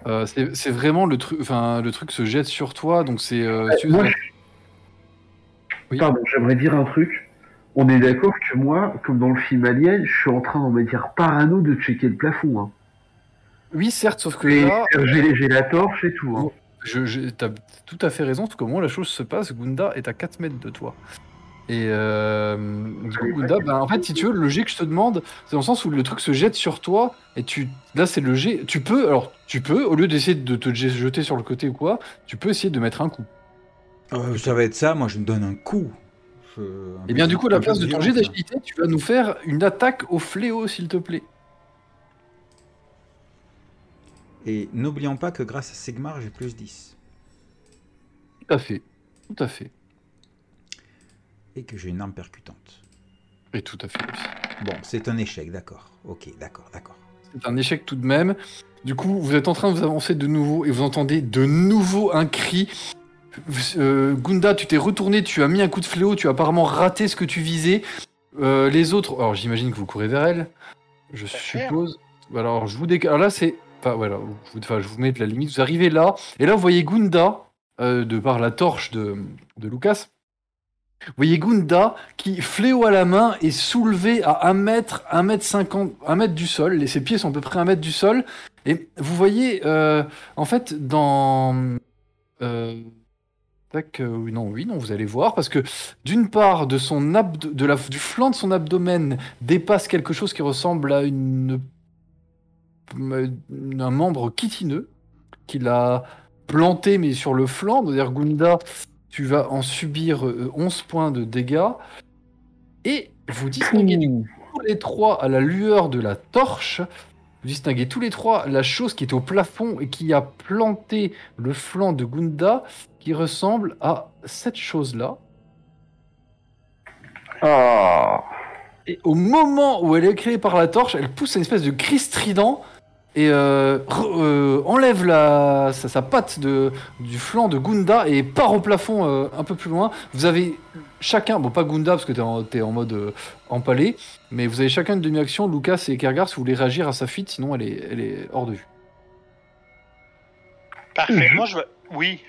Euh, c'est c'est vraiment le truc, enfin le truc se jette sur toi, donc c'est. euh, Moi, Oui. Pardon, j'aimerais dire un truc. On est d'accord que moi, comme dans le film Alien, je suis en train, on va dire, parano de checker le plafond. Hein. Oui, certes, sauf que Et là, j'ai j'ai la torche et tout. Hein. Je, je- t'as tout à fait raison, tout comment la chose se passe, Gunda est à 4 mètres de toi. Et euh, du coup, Gunda, ben, en fait, si tu veux, le jet que je te demande, c'est dans le sens où le truc se jette sur toi, et tu, là, c'est le jet. Tu peux, alors, tu peux, au lieu d'essayer de te jet- jeter sur le côté ou quoi, tu peux essayer de mettre un coup. Euh, Ça va être ça, moi je me donne un coup. Je- Et bien, peu- du coup, à la place de ton jet d'agilité, tu vas nous faire une attaque au fléau, s'il te plaît. Et n'oublions pas que grâce à Sigmar, j'ai plus 10. Tout à fait. Tout à fait. Et que j'ai une arme percutante. Et tout à fait aussi. Bon, c'est un échec, d'accord. Ok, d'accord, d'accord. C'est un échec tout de même. Du coup, vous êtes en train de vous avancer de nouveau et vous entendez de nouveau un cri. Euh, Gunda, tu t'es retourné, tu as mis un coup de fléau, tu as apparemment raté ce que tu visais. Euh, les autres, alors j'imagine que vous courez vers elle, je suppose. Alors je vous décale. Alors là, c'est. Voilà, je vous mets de la limite. Vous arrivez là, et là vous voyez Gunda, euh, de par la torche de, de Lucas. Vous voyez Gunda qui, fléau à la main, est soulevé à 1 mètre, 1 mètre 50, 1 mètre du sol. Et ses pieds sont à peu près 1 mètre du sol. Et vous voyez, euh, en fait, dans. Euh, euh, non, oui, non, vous allez voir, parce que d'une part, de son de la, du flanc de son abdomen dépasse quelque chose qui ressemble à une, un membre chitineux qu'il a planté, mais sur le flanc. C'est-à-dire, Gunda, tu vas en subir euh, 11 points de dégâts. Et vous distinguez tous les trois à la lueur de la torche. Vous distinguez tous les trois la chose qui est au plafond et qui a planté le flanc de Gunda, qui ressemble à cette chose-là. Ah. Et au moment où elle est éclairée par la torche, elle pousse une espèce de cri strident et euh, euh, enlève la, sa, sa patte de, du flanc de Gunda et part au plafond euh, un peu plus loin. Vous avez chacun, bon pas Gunda parce que t'es en, t'es en mode euh, empalé, mais vous avez chacun une demi-action, Lucas et Kergar, si vous voulez réagir à sa fuite, sinon elle est, elle est hors de vue. Parfait. Je- Moi, je. Oui.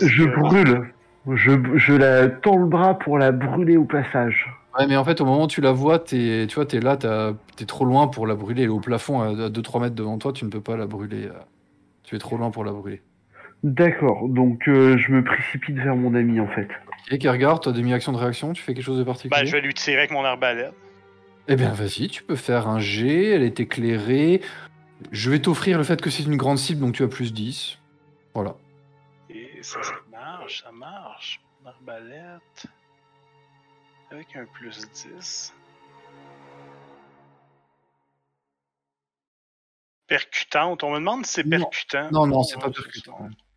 Je brûle. Je, je la tends le bras pour la brûler au passage. Ouais, mais en fait, au moment où tu la vois, t'es, tu vois, t'es là, t'es trop loin pour la brûler. Elle est au plafond à 2-3 mètres devant toi, tu ne peux pas la brûler. euh, Tu es trop loin pour la brûler. D'accord, donc euh, je me précipite vers mon ami en fait. Et Kergar, toi, demi-action de réaction, tu fais quelque chose de particulier? Ben, je vais lui tirer avec mon arbalète. Eh bien, vas-y, tu peux faire un G, elle est éclairée. Je vais t'offrir le fait que c'est une grande cible, donc tu as plus 10. Voilà. Et ça, ça marche, ça marche. Mon arbalète. Avec un plus 10. Percutante. On me demande si c'est percutant. Non, non, c'est pas percutant.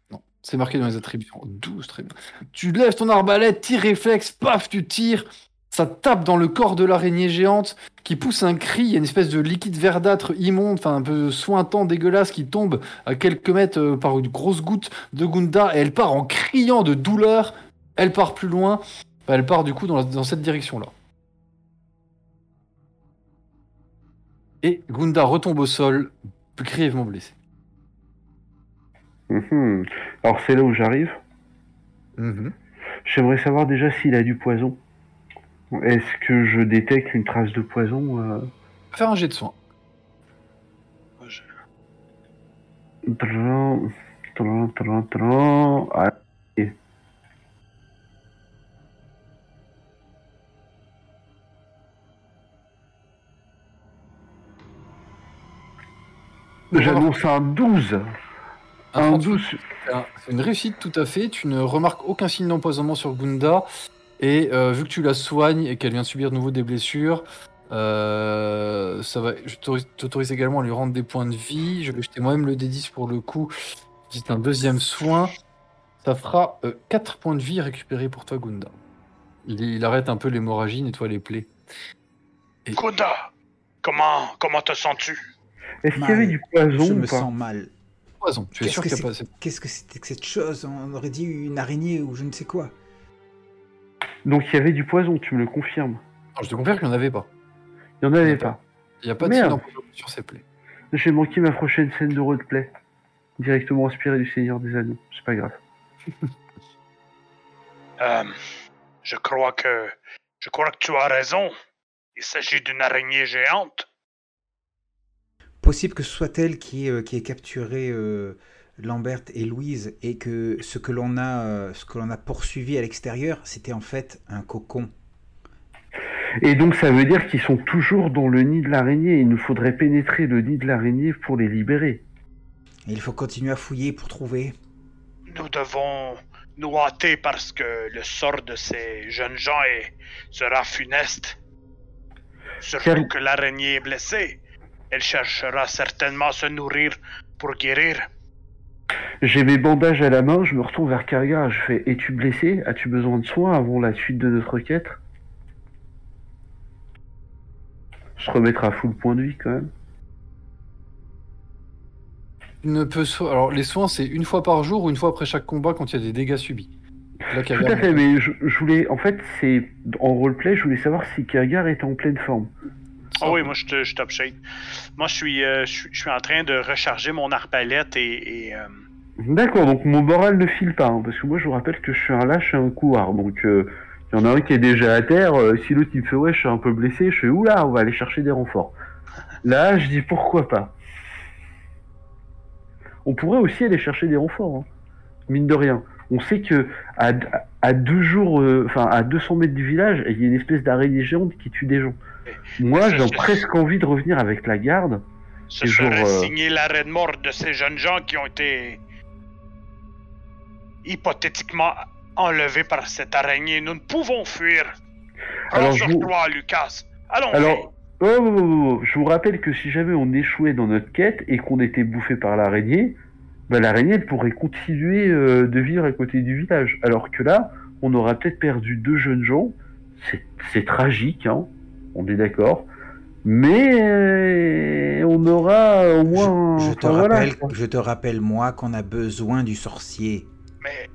Non, c'est marqué dans les attributions. 12, très bien. Tu lèves ton arbalète, tir réflexe, paf, tu tires. Ça tape dans le corps de l'araignée géante qui pousse un cri. Il y a une espèce de liquide verdâtre immonde, enfin un peu sointant, dégueulasse, qui tombe à quelques mètres euh, par une grosse goutte de Gunda et elle part en criant de douleur. Elle part plus loin. Elle part du coup dans, la- dans cette direction-là. Et Gunda retombe au sol, grièvement blessée. Mhm. Alors c'est là où j'arrive. Mhm. J'aimerais savoir déjà s'il a du poison. Est-ce que je détecte une trace de poison euh... Faire un jet de soin. Je- tadam, tadam, tadam. Ah, J'annonce un 12. Un Un 38. 12. C'est un- C'est une réussite tout à fait. Tu ne remarques aucun signe d'empoisonnement sur Gunda. Et euh, vu que tu la soignes et qu'elle vient de subir de nouveau des blessures, euh, ça va. Je t'autorise- également à lui rendre des points de vie. Je vais jeter moi-même le D10 pour le coup. C'est un deuxième soin. Ça fera 4 points de vie récupérés pour toi, Gunda. Il, il arrête un peu l'hémorragie, nettoie les plaies. Gunda, comment, comment te sens-tu? Est-ce qu'il y avait du poison Je ou me pas sens mal. poison. Tu es Qu'est-ce sûr que qu'il y a c'est pas. Qu'est-ce que c'était que cette chose On aurait dit une araignée ou je ne sais quoi. Donc il y avait du poison, tu me le confirmes. Non, je te confirme qu'il n'y en avait pas. Il n'y en avait pas. Il n'y a pas de Merde. sur ces plaies. J'ai manqué ma prochaine scène de roleplay. Directement inspirée du Seigneur des Anneaux. C'est pas grave. Euh, je crois que. Je crois que tu as raison. Il s'agit d'une araignée géante. Possible que ce soit elle qui, ait, euh, qui ait capturé euh, Lambert et Louise et que ce que l'on a, euh, ce que l'on a poursuivi à l'extérieur, c'était en fait un cocon. Et donc ça veut dire qu'ils sont toujours dans le nid de l'araignée. Il nous faudrait pénétrer le nid de l'araignée pour les libérer. Et il faut continuer à fouiller pour trouver. Nous devons nous hâter parce que le sort de ces jeunes gens est, sera funeste. Surtout que l'araignée est blessée. Elle cherchera certainement à se nourrir pour guérir. J'ai mes bandages à la main, je me retourne vers Karga, je fais Es-tu blessé? As-tu besoin de soins avant la suite de notre quête? Je remettrai à full point de vie quand même. Ne peux so- Alors, les soins, c'est une fois par jour ou une fois après chaque combat quand il y a des dégâts subis? Là, Tout à fait, mais je, je voulais. En fait, c'est. En roleplay, je voulais savoir si Kargar était en pleine forme. Ah oui, moi je suis top shape. Moi je suis, euh, je suis, je suis en train de recharger mon arbalète et, et, euh, D'accord, donc mon moral ne file pas, hein, parce que moi je vous rappelle que je suis un lâche et un couard, donc il y en a un qui est déjà à terre, euh, si l'autre il me fait ouais je suis un peu blessé, je fais oula on va aller chercher des renforts. Là je dis pourquoi pas? On pourrait aussi aller chercher des renforts, hein. mine de rien. On sait que à, à deux jours, euh, enfin à 200 mètres du village, il y a une espèce d'araignée géante qui tue des gens. Moi j'ai presque envie de revenir avec la garde. ce serait euh, signer l'arrêt de mort de ces jeunes gens qui ont été hypothétiquement enlevés par cette araignée. Nous ne pouvons fuir. Prends Alors, sur vous- toi, Lucas. Allons. Alors, oh, oh, oh, oh, je vous rappelle que si jamais on échouait dans notre quête et qu'on était bouffé par l'araignée, bah, l'araignée pourrait continuer euh, de vivre à côté du village. Alors que là, on aura peut-être perdu deux jeunes gens. C'est- C'est tragique, hein. On est d'accord. Mais euh, on aura au moins. Je, je te enfin, rappelle, je te rappelle moi qu'on a besoin du sorcier. Mais.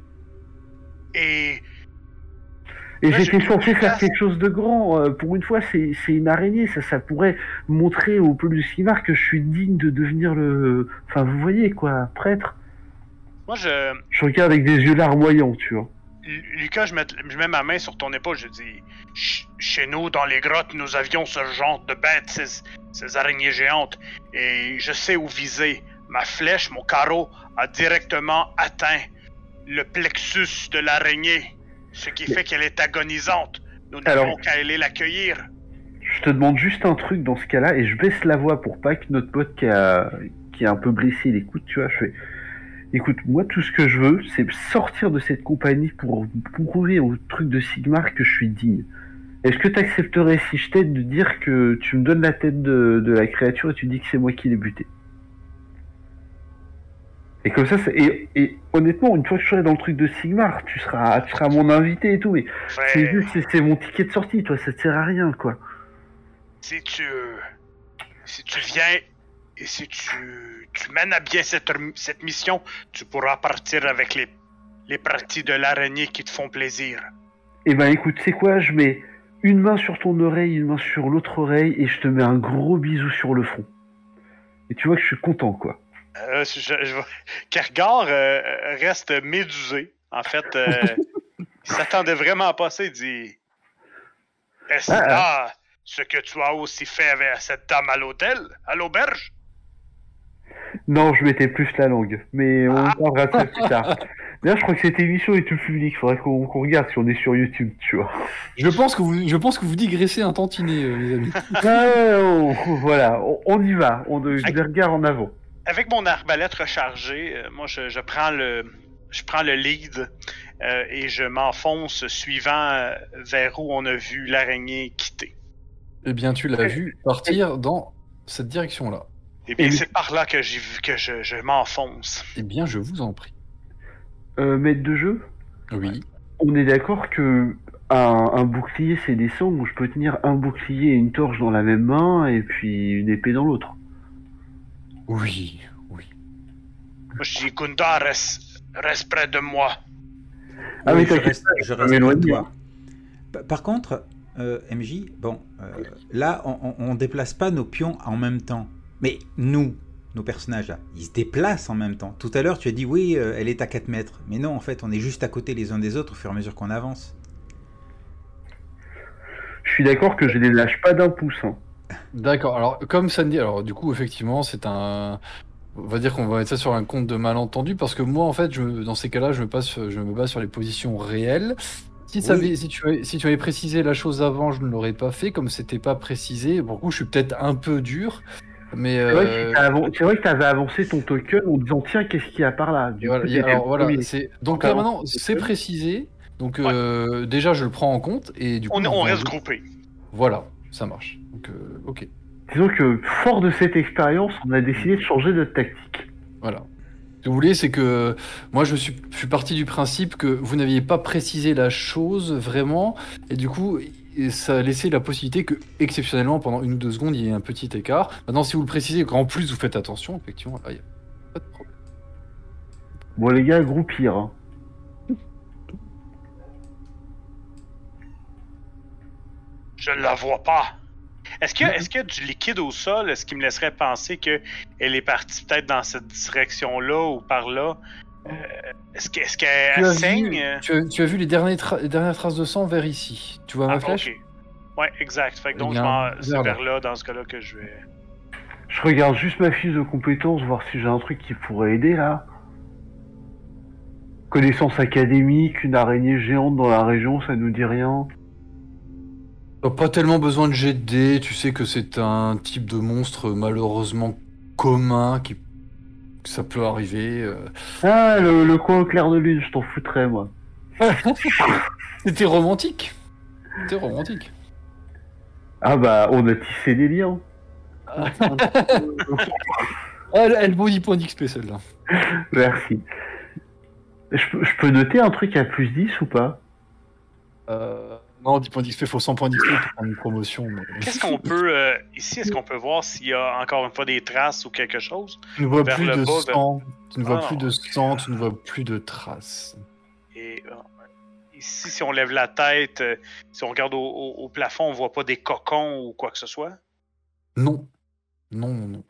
Et. Et j'étais censé faire quelque chose de grand. Euh, pour une fois, c'est c'est une araignée. Ça, ça pourrait montrer au peuple de Skimar que je suis digne de devenir le. Enfin, vous voyez quoi, prêtre. Moi, je. Je regarde avec des yeux larmoyants, tu vois. Lu- Lucas, je mets, je mets ma main sur ton épaule. Je dis Ch- Chez nous, dans les grottes, nous avions ce genre de bêtes, ces, ces araignées géantes. Et je sais où viser. Ma flèche, mon carreau, a directement atteint le plexus de l'araignée. Ce qui fait qu'elle est agonisante. Nous n'avons qu'à aller l'accueillir. Je te demande juste un truc dans ce cas-là et je baisse la voix pour pas que notre pote qui, a, qui un peu blessé il écoute, tu vois. Je fais Écoute, moi, tout ce que je veux, c'est sortir de cette compagnie pour prouver au truc de Sigmar que je suis digne. Est-ce que tu accepterais si je t'aide de dire que tu me donnes la tête de, de la créature et tu dis que c'est moi qui l'ai buté Et comme ça, c'est- et, et honnêtement, une fois que je serai dans le truc de Sigmar, tu seras, tu seras mon invité et tout, mais c'est juste, c'est- c'est mon ticket de sortie, toi, ça te sert à rien, quoi. si tu. Si tu viens et si tu, tu mènes à bien cette, cette mission, tu pourras partir avec les, les parties de l'araignée qui te font plaisir. Eh ben écoute, c'est quoi Je mets une main sur ton oreille, une main sur l'autre oreille, et je te mets un gros bisou sur le front. Et tu vois que je suis content, quoi. Euh, je, je, Kergar euh, reste médusé. En fait, euh, il s'attendait vraiment à ça. Il dit Est-ce Ah, là ce que tu as aussi fait avec cette dame à l'hôtel, à l'auberge? Non, je mettais plus la langue, mais on Ah. parlera de ça plus tard. D'ailleurs, je crois que cette émission est tout public. Faudrait qu'on regarde si on est sur YouTube, tu vois. Je pense que vous, je pense que vous digressez un tantinet, euh, les amis. Ah, on- voilà, on, on y va. On de, Aïe. des regards en avant. Avec mon arbalète rechargée, euh, moi je, je prends le je prends le lead euh, et je m'enfonce suivant euh, vers où on a vu l'araignée quitter. Eh bien, tu l'as vu partir dans cette direction-là. Et bien Et- c'est par là que j'ai vu que je, je m'enfonce. Eh bien, je vous en prie. Euh, maître de jeu, Oui. on est d'accord que un, un bouclier c'est des sangs où je peux tenir un bouclier et une torche dans la même main et puis une épée dans l'autre. Oui, oui. Moi, je dis, reste, reste près de moi. Ah, Oui, mais je t'inquiète reste, pas, je reste près de toi. Pa- Par contre, euh, MJ, bon, euh, là, on, on, on déplace pas nos pions en même temps. Mais nous, nos personnages, là, ils se déplacent en même temps. Tout à l'heure, tu as dit, oui, euh, elle est à 4 mètres. Mais non, en fait, on est juste à côté les uns des autres au fur et à mesure qu'on avance. Je suis d'accord que je les lâche pas d'un pouce. hein. D'accord. Alors, comme Sandy, alors du coup, effectivement, c'est un. On va dire qu'on va mettre ça sur un compte de malentendu parce que moi, en fait, je, me- dans ces cas-là, je me, passe, je me base sur les positions réelles. Si, ça Oui. avait- si, tu avais, si tu avais précisé la chose avant, je ne l'aurais pas fait. Comme c'était pas précisé, pour le coup, je suis peut-être un peu dur. Mais C'est vrai, euh, que t'as avan- c'est vrai que t'avais avancé ton token en disant tiens qu'est-ce qu'il y a par là? Du voilà, coup, il y a- t'étais alors, le voilà, premier. c'est donc là maintenant, c'est précisé. Donc euh, déjà, je le prends en compte et du coup, On, vais reste groupés. Voilà, ça marche. Donc, euh, ok. Disons que fort de cette expérience, on a décidé de changer notre tactique. Voilà. Ce que vous voulez, c'est que moi, je suis, je suis parti du principe que vous n'aviez pas précisé la chose vraiment, et du coup, ça a laissé la possibilité que, exceptionnellement, pendant une ou deux secondes, il y ait un petit écart. Maintenant, si vous le précisez, qu'en plus vous faites attention, effectivement, là, il n'y a pas de problème. Bon les gars, groupir. hein. Je ne la vois pas. Est-ce qu'il y, a- est-ce a du liquide au sol? Est-ce qui me laisserait penser qu'elle est partie peut-être dans cette direction-là ou par là? Est-ce qu'elle as, saigne? vu, tu, as, tu as vu les dernières, tra- les dernières traces de sang vers ici. Tu vois ma Ah, flèche? Ok. Ouais, exact. Fait que donc, c'est vers là, dans ce cas-là, que je vais. Je regarde juste ma fiche de compétences, voir si j'ai un truc qui pourrait aider là. Connaissance académique, une araignée géante dans la région, ça nous dit rien. T'as pas tellement besoin de dés, tu sais que c'est un type de monstre malheureusement commun, qui ça peut arriver. euh. Ah, le, le coin au clair de lune, je t'en foutrais moi. C'était romantique. C'était romantique. Ah bah, on a tissé des liens. Ah, elle, elle vaut 10 points d'XP celle-là. Merci. Je, peux- je peux noter un truc à plus 10 ou pas? Euh, non, 10 points d'XP, faut 100 points d'XP pour prendre une promotion. mais- Qu'est-ce qu'on peut. euh, ici, est-ce qu'on peut voir s'il y a encore une fois des traces ou quelque chose? Tu ne vois plus de bas, sang, tu ne vois Ah, plus de sang, tu ne vois plus de traces. Et euh, ici, si on lève la tête, euh, si on regarde au, au- au plafond, on voit pas des cocons ou quoi que ce soit? Non. Non, non, non.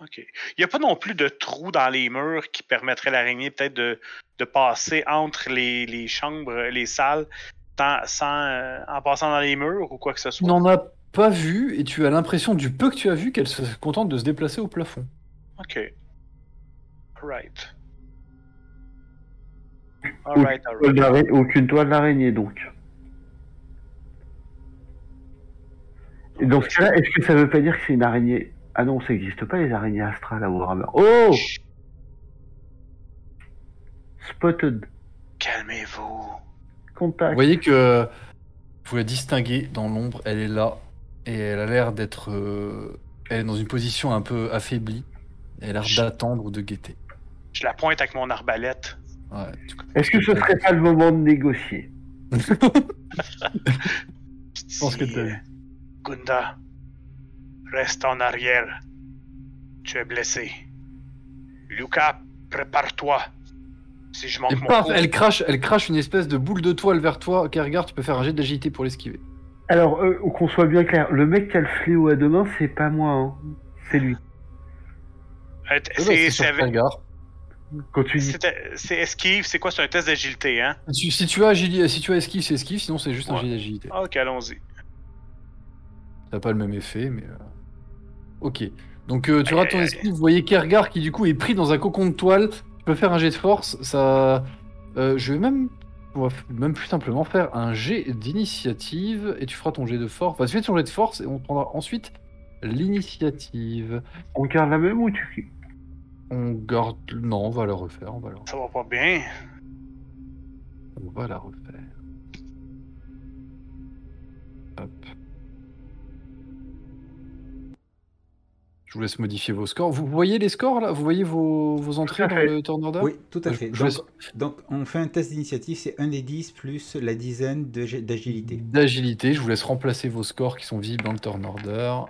OK. Il n'y a pas non plus de trous dans les murs qui permettraient à l'araignée peut-être de, de passer entre les, les chambres, les salles, sans, sans, euh, en passant dans les murs ou quoi que ce Tu soit. n'en as pas vu et tu as l'impression du peu que tu as vu qu'elle se contente de se déplacer au plafond. OK. Alright. Alright, Toile alright. d'araignée- Aucune toile d'araignée donc. Et dans ce cas-là, est-ce que ça veut pas dire que c'est une araignée? Ah non, ça n'existe pas les araignées astrales à Warhammer. Oh Chut, Spotted. Calmez-vous. Vous voyez que vous la distinguez dans l'ombre, elle est là et elle a l'air d'être euh, elle est dans une position un peu affaiblie. Elle a l'air d'attendre ou de guetter. Je la pointe avec mon arbalète. Ouais, Est-ce que ce serait pas le moment de négocier Je pense que t'as. Gunda, reste en arrière. Tu es blessé. Lucas, prépare-toi. Si je manque Et mon paf, coup, elle crache, elle crache une espèce de boule de toile vers toi. Kergar, tu peux faire un jet d'agilité pour l'esquiver. Alors, euh, qu'on soit bien clair, le mec qui a le fléau à deux mains, c'est pas moi, hein. c'est lui. euh, ben, c'est c'est c'est sur avec- Kergar. Quand tu dis c'était- c'est esquive, c'est quoi? C'est un test d'agilité, hein? Si, si tu as agili- si tu as esquive, c'est esquive, sinon c'est juste un jet d'agilité. Ah, Ok, allons-y. Ça n'a pas le même effet, mais. euh, Ok. Donc euh, tu rates ton esquive. Vous voyez Kergar qui du coup est pris dans un cocon de toile. Tu peux faire un jet de force. Ça. euh, je vais même. On va même plus simplement faire un jet d'initiative et tu feras ton jet de force. Enfin, tu fais ton jet de force et on prendra ensuite l'initiative. on garde la même ou tu. On garde. Non, on va la refaire. On va la, Ça va pas bien. on va la refaire. Je vous laisse modifier vos scores. Vous voyez les scores là? Vous voyez vos, vos entrées dans le turn order? Oui, tout à Je- fait. je Donc, laisse- donc, on fait un test d'initiative, c'est 1 des 10 plus la dizaine d'agilité. D'agilité, je vous laisse remplacer vos scores qui sont visibles dans le turn order.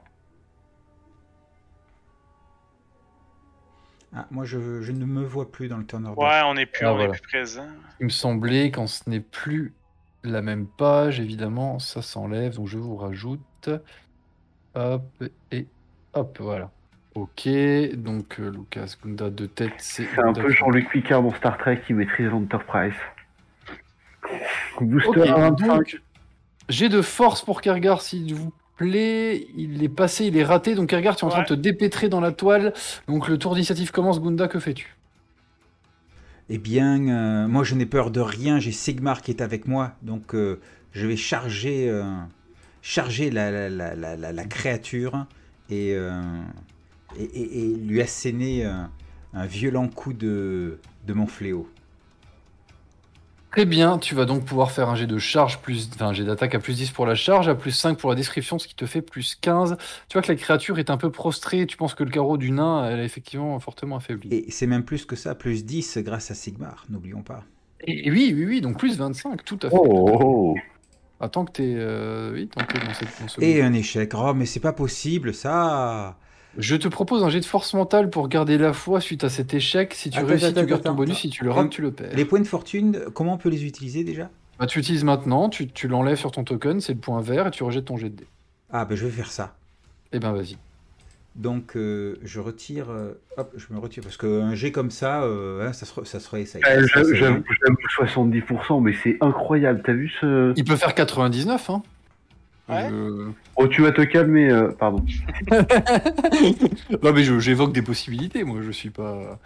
Ah, moi, je, je ne me vois plus dans le turn order. Ouais, on est plus, Ah, on est voilà. plus présent. Il me semblait quand ce n'est plus la même page, évidemment, ça s'enlève. Donc je vous rajoute. Hop, et hop, voilà. Ok, donc euh, Lucas Gunda de tête, c'est. C'est un peu Jean-Luc Picard dans Star Trek qui maîtrise l'Enterprise. Booster Ok, à 25. donc j'ai de force pour Kergar s'il vous plaît. Il est passé, il est raté. Donc Kergar, tu es en train de te dépêtrer dans la toile. Donc le tour d'initiative commence. Gunda, que fais-tu? Eh bien, euh, moi, je n'ai peur de rien. J'ai Sigmar qui est avec moi. Donc, euh, je vais charger, euh, charger la, la, la, la, la- la créature et, euh, et, et- et lui asséner euh, un violent coup de, de mon fléau. Très bien, tu vas donc pouvoir faire un jet de charge plus, enfin un jet d'attaque à plus 10 pour la charge, à plus 5 pour la description, ce qui te fait plus 15. Tu vois que la créature est un peu prostrée, tu penses que le carreau du nain, elle est effectivement fortement affaiblie. Et c'est même plus que ça, plus 10 grâce à Sigmar, n'oublions pas. Et, et oui, oui, oui, donc plus 25, tout à fait. Oh, oh, oh. Attends que t'es, euh, oui, tant que t'es dans cette dans ce Et un échec. Oh, mais c'est pas possible, ça Je te propose un jet de force mentale pour garder la foi suite à cet échec. Si tu Attends, réussis, attends, tu gardes attends, ton bonus. Si tu le rates, tu le perds. Les points de fortune, comment on peut les utiliser déjà? Bah, tu utilises maintenant, tu, tu l'enlèves sur ton token, c'est le point vert, et tu rejettes ton jet de dés. Ah, ben je vais faire ça. Eh ben vas-y. Donc, euh, je retire. euh, hop, je me retire. Parce qu'un jet comme ça, euh, hein, ça, se, ça serait. Ça, J'avoue j'avoue 70%, mais c'est incroyable. T'as vu ce. Il peut faire 99, hein. Ouais. Je- Oh, tu vas te calmer, euh, pardon. non mais je- j'évoque des possibilités, moi je suis pas.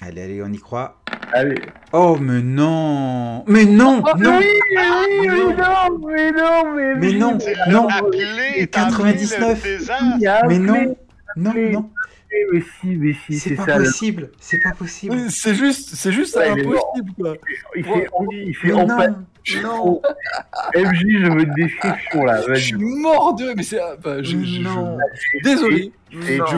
Allez, allez, on y croit. Allez. Oh, mais non Mais non Ah, Non oui, oui, mais non, mais non, mais, Mais non, non. appelé, t'as appelé 99. le désert. Il a Mais non Non, mais- non Mais si, mais si, C'est pas possible C'est pas possible C'est juste, c'est juste Ouais, impossible quoi. Il fait, il fait en non Non MJ, je veux une description là. Je suis mort de. Mais c'est. enfin, je- je- Non. je- Désolé. Et Non. Je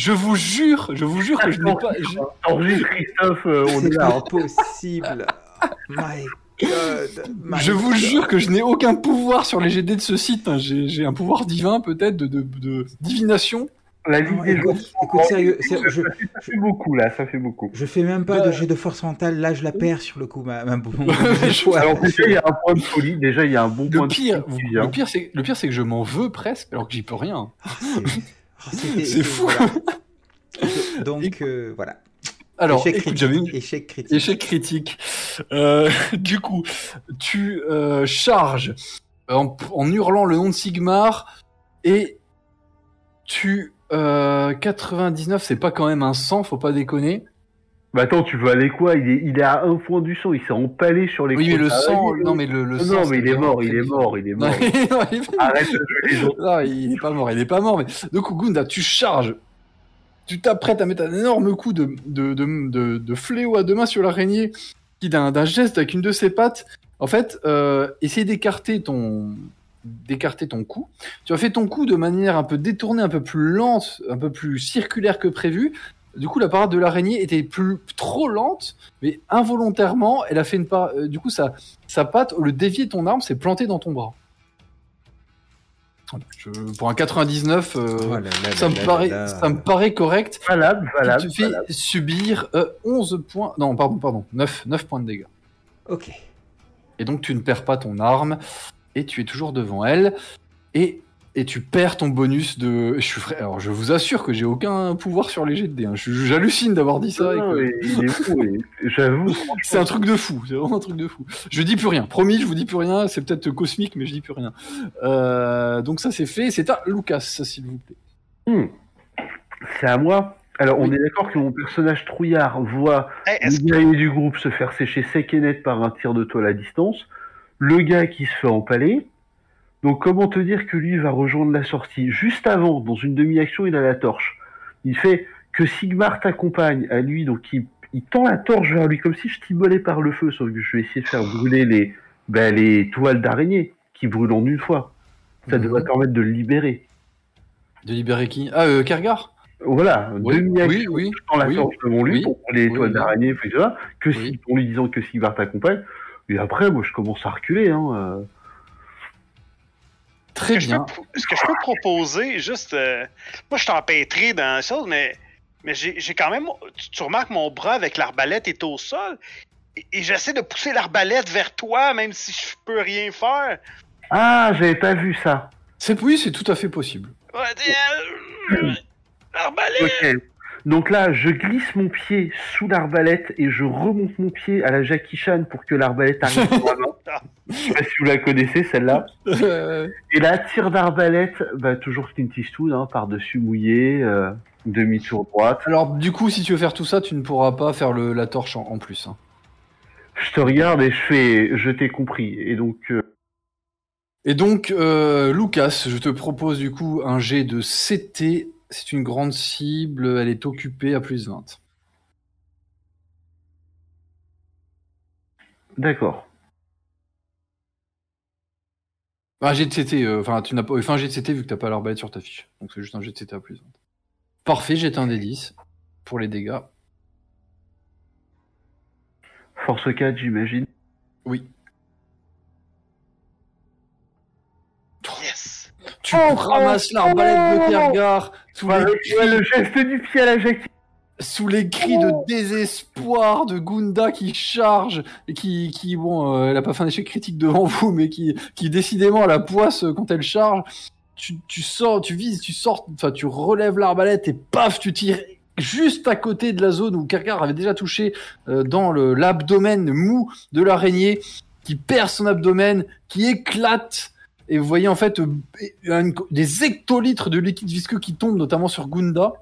je vous jure, je vous jure que je n'ai pas. je- Enregistre Christophe, on est là. pas hein. possible My God my Je vous God. jure que je n'ai aucun pouvoir sur les GD de ce site. hein. J'ai j'ai un pouvoir divin peut-être de, de, de divination. La Non, Ligue des écoute, écoute, sérieux, sérieux, je, Ça fait beaucoup là, ça fait beaucoup. je fais même pas Ouais. de jet de force mentale, là je la perds sur le coup, ma, ma, mon- mon- Je- Ouais. Alors déjà, il y a un point de folie. Déjà, il y a un bon point Le de pire, folie qui vient. le pire, c'est le pire, c'est que je m'en veux presque, alors que j'y peux rien. C'est- oh, C'est fou. voilà. Donc euh, voilà. Alors, échec, écoute, critique, échec critique. Échec critique. Euh, du coup, tu euh, charges en, en hurlant le nom de Sigmar et tu euh, 99, c'est pas quand même un 100, faut pas déconner. Bah attends, tu veux aller quoi? Il est, il est à un point du sang, il s'est empalé sur les Oui, mais le Ah, sang, non mais le, le Non, sang, non, mais il est mort, il est mort, il est mort. il est- Arrête de jouer les non, il est pas mort, il est pas mort. Mais donc Gunda, tu charges, tu t'apprêtes à mettre un énorme coup de de, de, de, fléau à deux mains sur l'araignée, qui d'un d'un geste avec une de ses pattes, en fait, euh, essaie d'écarter ton d'écarter ton coup. Tu as fait ton coup de manière un peu détournée, un peu plus lente, un peu plus circulaire que prévu. Du coup, la parade de l'araignée était plus trop lente, mais involontairement, elle a fait une part. euh, du coup, sa sa patte, au lieu de dévier ton arme, s'est plantée dans ton bras. Je- pour un 99, euh, là ça, là me là paraît, ça me paraît correct. Valable, valable. Tu te fais subir euh, 11 points. Non, pardon, pardon. 9, 9 points de dégâts. Ok. Et donc, tu ne perds pas ton arme. Et tu es toujours devant elle. Et, et tu perds ton bonus de. Je suis. Alors, je vous assure que j'ai aucun pouvoir sur les jets de dés. hein. Je- J'hallucine d'avoir dit ça. et que- j'avoue. C'est un truc de fou. C'est vraiment un truc de fou. Je dis plus rien. Promis, je vous dis plus rien. C'est peut-être cosmique, mais je dis plus rien. Euh, donc, ça, c'est fait. C'est à Lucas, s'il vous plaît. Hmm. C'est à moi. Alors, on Oui. est d'accord que mon personnage trouillard voit Hey, est-ce le guerrier du groupe se faire sécher sec et net par un tir de toile à distance, le gars qui se fait empaler. Donc, comment te dire que lui va rejoindre la sortie? Juste avant, dans une demi-action, il a la torche. Il fait que Sigmar t'accompagne à lui, donc il, il tend la torche vers lui comme si je t'immolais par le feu, sauf que je vais essayer de faire brûler les, ben, les toiles d'araignée qui brûlent en une fois. Ça Mhm. devrait permettre de le libérer. De libérer qui? Ah, euh, Kergar? Voilà, Oui, demi-action, oui, oui. je tends la torche devant lui pour les toiles d'araignée, etc. Que si, en lui disant que Sigmar t'accompagne. Et après, moi, je commence à reculer. Hein. euh. Très bien. peux- Est-ce que je peux proposer juste. euh, moi, je suis empêtré dans la chose, mais, mais j'ai j'ai quand même. Tu, tu remarques mon bras avec l'arbalète est au sol. Et, et j'essaie de pousser l'arbalète vers toi, même si je peux rien faire. Ah, j'avais pas vu ça. C'est oui, c'est tout à fait possible. Ouais, euh, L'arbalète! Donc là, je glisse mon pied sous l'arbalète et je remonte mon pied à la Jackie Chan pour que l'arbalète arrive sur ma main. Je sais pas si vous la connaissez celle-là. Euh, Et là, tir d'arbalète, bah, toujours Clint Eastwood, hein, par-dessus mouillé, euh, demi-tour droite. Alors, du coup, si tu veux faire tout ça, tu ne pourras pas faire le, la torche en, en plus. hein. Je te regarde et je fais, je t'ai compris. Et donc, euh, Et donc, euh, Lucas, je te propose du coup un jet de CT. C'est une grande cible, elle est occupée à plus 20. d'accord. Un jet de CT, euh, enfin, tu n'as pas, enfin, un jet de CT vu que t'as pas l'arbalète sur ta fiche. Donc, c'est juste un jet de CT à plus 20. Parfait, jette un des 10 pour les dégâts. Force 4, j'imagine. Oui. Yes! Tu Oh, ramasses oh, l'arbalète de oh. Sous, les ouais, le geste du pied à la Jackie. sous les cris de désespoir de Gunda qui charge et qui, qui bon, euh, elle a pas fait un échec critique devant vous, mais qui, qui décidément la poisse quand elle charge. Tu, tu sors, tu vises, tu sors, enfin tu relèves l'arbalète et paf, tu tires juste à côté de la zone où Kergar avait déjà touché euh, dans le l'abdomen mou de l'araignée, qui perd son abdomen, qui éclate. Et vous voyez en fait euh, une- des hectolitres de liquide visqueux qui tombent, notamment sur Gunda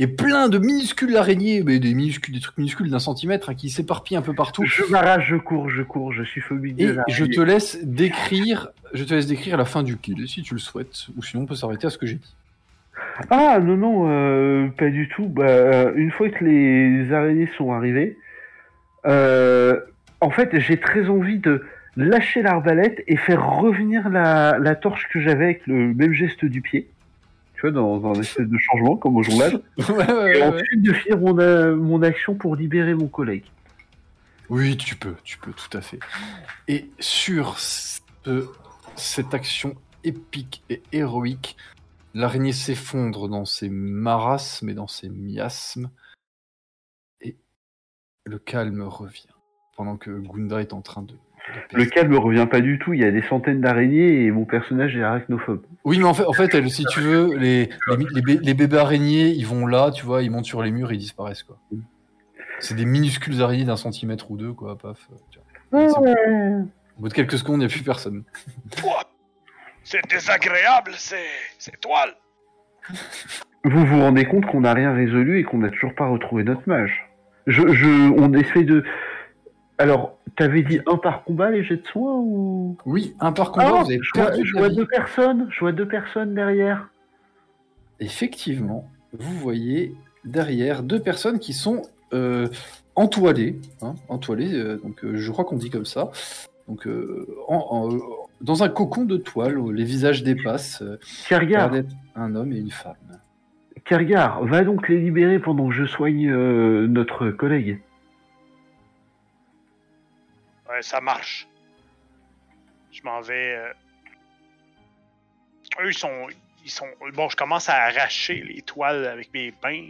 et plein de minuscules araignées, mais des minuscules, des trucs minuscules d'un centimètre hein, qui s'éparpillent un peu partout. Je m'arrache, je cours, je cours, je suis phobique Et je te laisse décrire, je te laisse décrire la fin du kill si tu le souhaites, ou sinon on peut s'arrêter à ce que j'ai dit. Ah non, non, euh, pas du tout. Bah, euh, une fois que les araignées sont arrivées, euh, en fait, j'ai très envie de lâcher l'arbalète et faire revenir la, la torche que j'avais avec le même geste du pied. Tu vois, dans, dans un espèce de changement, comme au jonglage. Ouais, ouais, Et ensuite de finir mon, euh, mon action pour libérer mon collègue. Oui, tu peux, tu peux, tout à fait. Et sur ce- cette action épique et héroïque, l'araignée s'effondre dans ses marasmes et dans ses miasmes, et le calme revient, pendant que Gunda est en train de... Le calme revient pas du tout. Il y a des centaines d'araignées et mon personnage est arachnophobe. Oui, mais en fait, en fait elle, si tu veux, les, les, les bé- les bébés araignées, ils vont là, tu vois, ils montent sur les murs et ils disparaissent, quoi. C'est des minuscules araignées d'un centimètre ou deux, quoi, paf. euh, tu vois. C'est- Au bout de quelques secondes, il n'y a plus personne. C'est désagréable, c'est. C'est toile! Vous vous rendez compte qu'on n'a rien résolu et qu'on n'a toujours pas retrouvé notre mage. Je, je, on essaie de. Alors, t'avais dit un par combat les jets de soins ou? Oui, un par combat, Ah, vous avez je vois, je deux personnes. Je vois deux personnes derrière. Effectivement, vous voyez derrière deux personnes qui sont euh, entoilées, hein, entoilées, euh, donc euh, je crois qu'on dit comme ça, donc en- en- dans un cocon de toile où les visages dépassent, Kergar, un homme et une femme. Kergar, va donc les libérer pendant que je soigne notre collègue. Ouais, ça marche. Je m'en vais. euh, Eux, ils sont. Ils sont. Bon, je commence à arracher les toiles avec mes bains.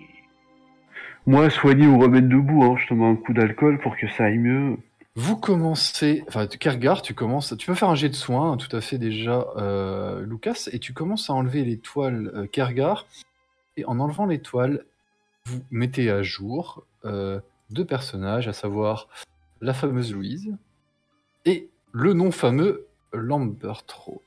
Moi, soigner ou remettre debout, hein, je te mets un coup d'alcool pour que ça aille mieux. Vous commencez, enfin Kergar, tu commences, tu peux faire un jet de soin, hein, tout à fait déjà, euh, Lucas, et tu commences à enlever les toiles euh, Kergar, et en enlevant les toiles, vous mettez à jour euh, deux personnages, à savoir la fameuse Louise et le non fameux Lambert Road.